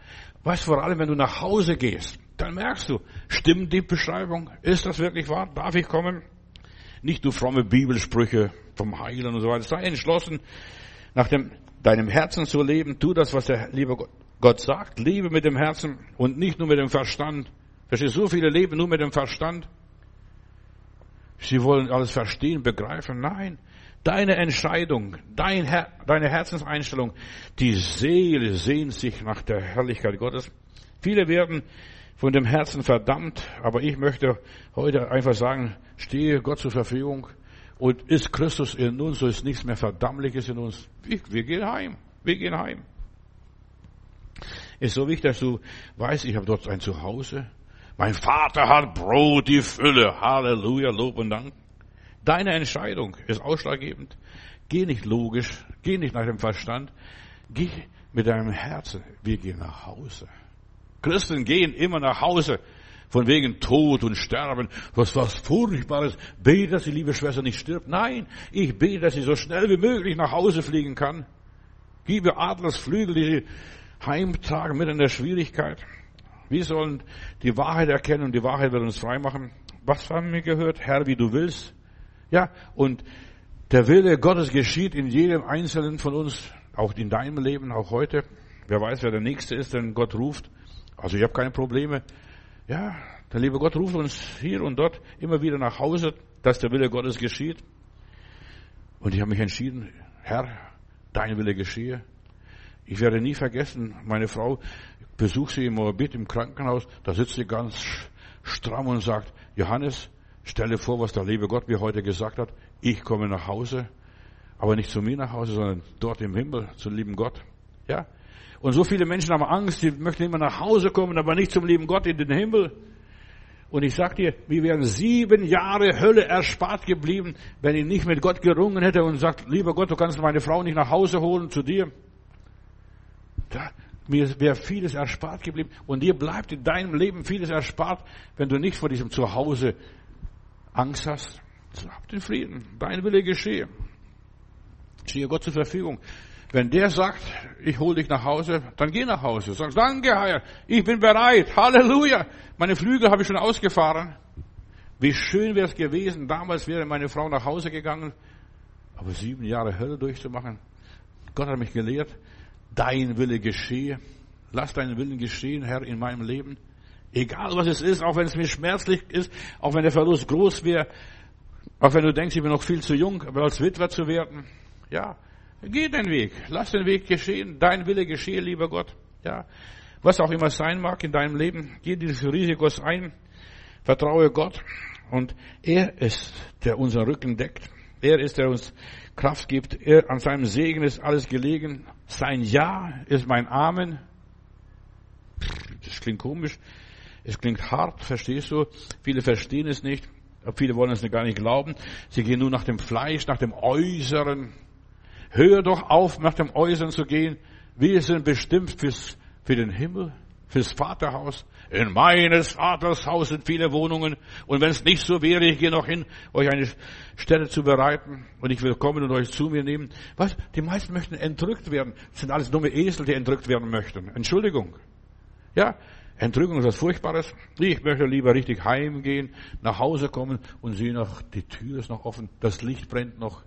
Weißt vor allem, wenn du nach Hause gehst, dann merkst du, stimmt die Beschreibung? Ist das wirklich wahr? Darf ich kommen? Nicht nur fromme Bibelsprüche vom Heilen und so weiter. Sei entschlossen, nach dem, deinem Herzen zu leben. Tu das, was der liebe Gott sagt. Lebe mit dem Herzen und nicht nur mit dem Verstand. Verstehst so viele leben nur mit dem Verstand. Sie wollen alles verstehen, begreifen. Nein, deine Entscheidung, dein Her deine Herzenseinstellung, die Seele sehnt sich nach der Herrlichkeit Gottes. Viele werden von dem Herzen verdammt, aber ich möchte heute einfach sagen, stehe Gott zur Verfügung und ist Christus in uns, so ist nichts mehr Verdammliches in uns. Wir, wir gehen heim, wir gehen heim. Ist so wichtig, dass du weißt, ich habe dort ein Zuhause. Mein Vater hat Brot, die Fülle. Halleluja, Lob und Dank. Deine Entscheidung ist ausschlaggebend. Geh nicht logisch, geh nicht nach dem Verstand, geh mit deinem Herzen. Wir gehen nach Hause. Christen gehen immer nach Hause. Von wegen Tod und Sterben. Was was Furchtbares. Bete, dass die liebe Schwester nicht stirbt. Nein, ich bete, dass sie so schnell wie möglich nach Hause fliegen kann. Gebe Adlers Flügel, die sie heimtragen mit in der Schwierigkeit. Wir sollen die Wahrheit erkennen und die Wahrheit wird uns frei machen. Was haben wir gehört? Herr, wie du willst. Ja, und der Wille Gottes geschieht in jedem Einzelnen von uns, auch in deinem Leben, auch heute. Wer weiß, wer der Nächste ist, denn Gott ruft. Also ich habe keine Probleme. Ja, der liebe Gott ruft uns hier und dort immer wieder nach Hause, dass der Wille Gottes geschieht. Und ich habe mich entschieden, Herr, dein Wille geschehe. Ich werde nie vergessen, meine Frau besucht sie im Moabit im Krankenhaus, da sitzt sie ganz stramm und sagt, Johannes, stelle vor, was der liebe Gott mir heute gesagt hat. Ich komme nach Hause, aber nicht zu mir nach Hause, sondern dort im Himmel, zum lieben Gott. Ja? Und so viele Menschen haben Angst, die möchten immer nach Hause kommen, aber nicht zum lieben Gott in den Himmel. Und ich sag dir, wir wären sieben Jahre Hölle erspart geblieben, wenn ich nicht mit Gott gerungen hätte und sagt, lieber Gott, du kannst meine Frau nicht nach Hause holen zu dir. Da, mir wäre vieles erspart geblieben. Und dir bleibt in deinem Leben vieles erspart, wenn du nicht vor diesem Zuhause Angst hast. Hab den Frieden. Dein Wille geschehe. Stehe Gott zur Verfügung. Wenn der sagt, ich hole dich nach Hause, dann geh nach Hause. Sag, danke, Herr, ich bin bereit. Halleluja. Meine Flügel habe ich schon ausgefahren. Wie schön wäre es gewesen, damals wäre meine Frau nach Hause gegangen, aber sieben Jahre Hölle durchzumachen. Gott hat mich gelehrt, dein Wille geschehe. Lass deinen Willen geschehen, Herr, in meinem Leben. Egal was es ist, auch wenn es mir schmerzlich ist, auch wenn der Verlust groß wäre, auch wenn du denkst, ich bin noch viel zu jung, aber als Witwer zu werden. Ja, Geh den Weg. Lass den Weg geschehen. Dein Wille geschehe, lieber Gott. Ja. Was auch immer sein mag in deinem Leben, geh dieses Risikos ein. Vertraue Gott. Und er ist, der unseren Rücken deckt. Er ist, der uns Kraft gibt. Er, an seinem Segen ist alles gelegen. Sein Ja ist mein Amen. Das klingt komisch. Es klingt hart, verstehst du? Viele verstehen es nicht. Viele wollen es gar nicht glauben. Sie gehen nur nach dem Fleisch, nach dem Äußeren. Hör doch auf, nach dem Äußeren zu gehen. Wir sind bestimmt fürs, für den Himmel, fürs Vaterhaus. In meines Vaters Haus sind viele Wohnungen. Und wenn es nicht so wäre, ich gehe noch hin, euch eine Stelle zu bereiten. Und ich will kommen und euch zu mir nehmen. Was? Die meisten möchten entrückt werden. Das sind alles dumme Esel, die entrückt werden möchten. Entschuldigung. Ja, Entrückung ist was Furchtbares. Ich möchte lieber richtig heimgehen, nach Hause kommen und sehen noch, die Tür ist noch offen, das Licht brennt noch.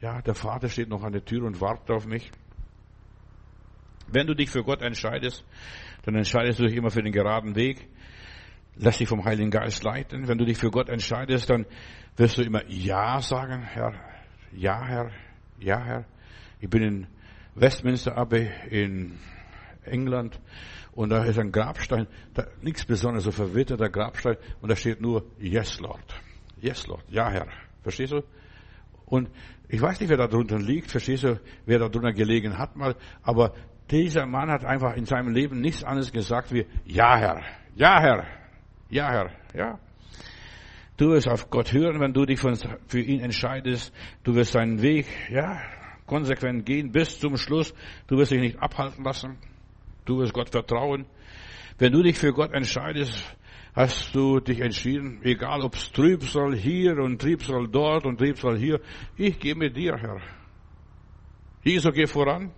Ja, der Vater steht noch an der Tür und wartet auf mich. Wenn du dich für Gott entscheidest, dann entscheidest du dich immer für den geraden Weg. Lass dich vom Heiligen Geist leiten. Wenn du dich für Gott entscheidest, dann wirst du immer Ja sagen, Herr. Ja, Herr. Ja, Herr. Ich bin in Westminster Abbey in England und da ist ein Grabstein, da, nichts Besonderes, so verwitterter Grabstein und da steht nur Yes, Lord. Yes, Lord. Ja, Herr. Verstehst du? Und ich weiß nicht, wer da drunter liegt, verstehst du, wer da drunter gelegen hat mal, aber dieser Mann hat einfach in seinem Leben nichts anderes gesagt wie, ja Herr, ja Herr, ja Herr, ja. Du wirst auf Gott hören, wenn du dich für ihn entscheidest. Du wirst seinen Weg, ja, konsequent gehen bis zum Schluss. Du wirst dich nicht abhalten lassen. Du wirst Gott vertrauen. Wenn du dich für Gott entscheidest, hast du dich entschieden, egal ob es Trübsal hier und Trübsal dort und Trübsal hier, ich gehe mit dir, Herr. Jesu, geh voran.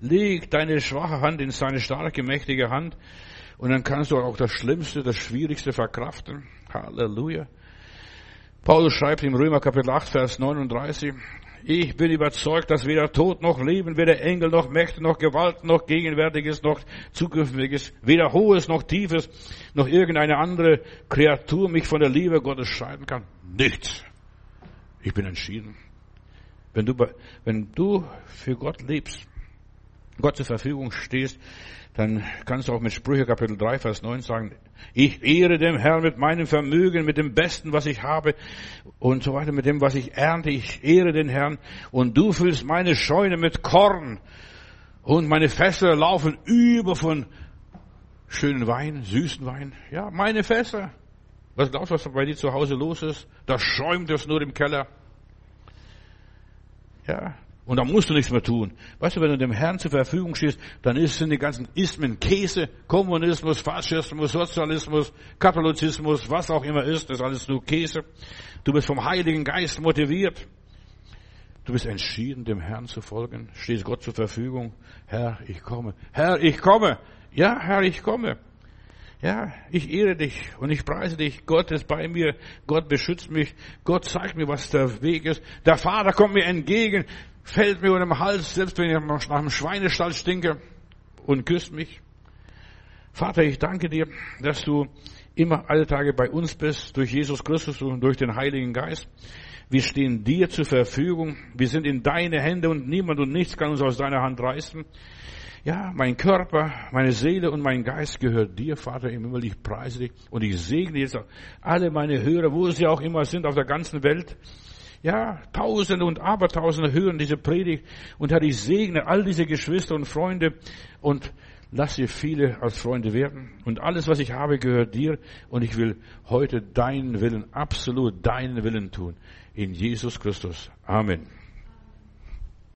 Leg deine schwache Hand in seine starke, mächtige Hand und dann kannst du auch das Schlimmste, das Schwierigste verkraften. Halleluja. Paulus schreibt im Römer Kapitel 8, Vers 39, ich bin überzeugt, dass weder Tod noch Leben, weder Engel noch Mächte noch Gewalt noch Gegenwärtiges noch Zukünftiges, weder Hohes noch Tiefes noch irgendeine andere Kreatur mich von der Liebe Gottes scheiden kann. Nichts. Ich bin entschieden. Wenn du, wenn du für Gott lebst, Gott zur Verfügung stehst, dann kannst du auch mit Sprüche Kapitel 3, Vers 9 sagen, ich ehre dem Herrn mit meinem Vermögen, mit dem Besten, was ich habe und so weiter, mit dem, was ich ernte. Ich ehre den Herrn und du füllst meine Scheune mit Korn und meine Fässer laufen über von schönen Wein, süßen Wein. Ja, meine Fässer. Was glaubst du, was bei dir zu Hause los ist? Da schäumt es nur im Keller. Ja, und da musst du nichts mehr tun. Weißt du, wenn du dem Herrn zur Verfügung stehst, dann sind die ganzen Ismen Käse, Kommunismus, Faschismus, Sozialismus, Katholizismus, was auch immer ist, das ist alles nur Käse. Du bist vom Heiligen Geist motiviert. Du bist entschieden, dem Herrn zu folgen. Stehst Gott zur Verfügung. Herr, ich komme. Herr, ich komme. Ja, Herr, ich komme. Ja, ich ehre dich und ich preise dich. Gott ist bei mir. Gott beschützt mich. Gott zeigt mir, was der Weg ist. Der Vater kommt mir entgegen fällt mir unter den Hals, selbst wenn ich nach einem Schweinestall stinke und küsst mich. Vater, ich danke dir, dass du immer alle Tage bei uns bist, durch Jesus Christus und durch den Heiligen Geist. Wir stehen dir zur Verfügung. Wir sind in deine Hände und niemand und nichts kann uns aus deiner Hand reißen. Ja, mein Körper, meine Seele und mein Geist gehört dir, Vater im Himmel. Ich preise dich und ich segne jetzt alle meine Hörer, wo sie auch immer sind auf der ganzen Welt. Ja, Tausende und Abertausende hören diese Predigt. Und Herr, ich segne all diese Geschwister und Freunde und lass sie viele als Freunde werden. Und alles, was ich habe, gehört dir. Und ich will heute deinen Willen, absolut deinen Willen tun. In Jesus Christus. Amen.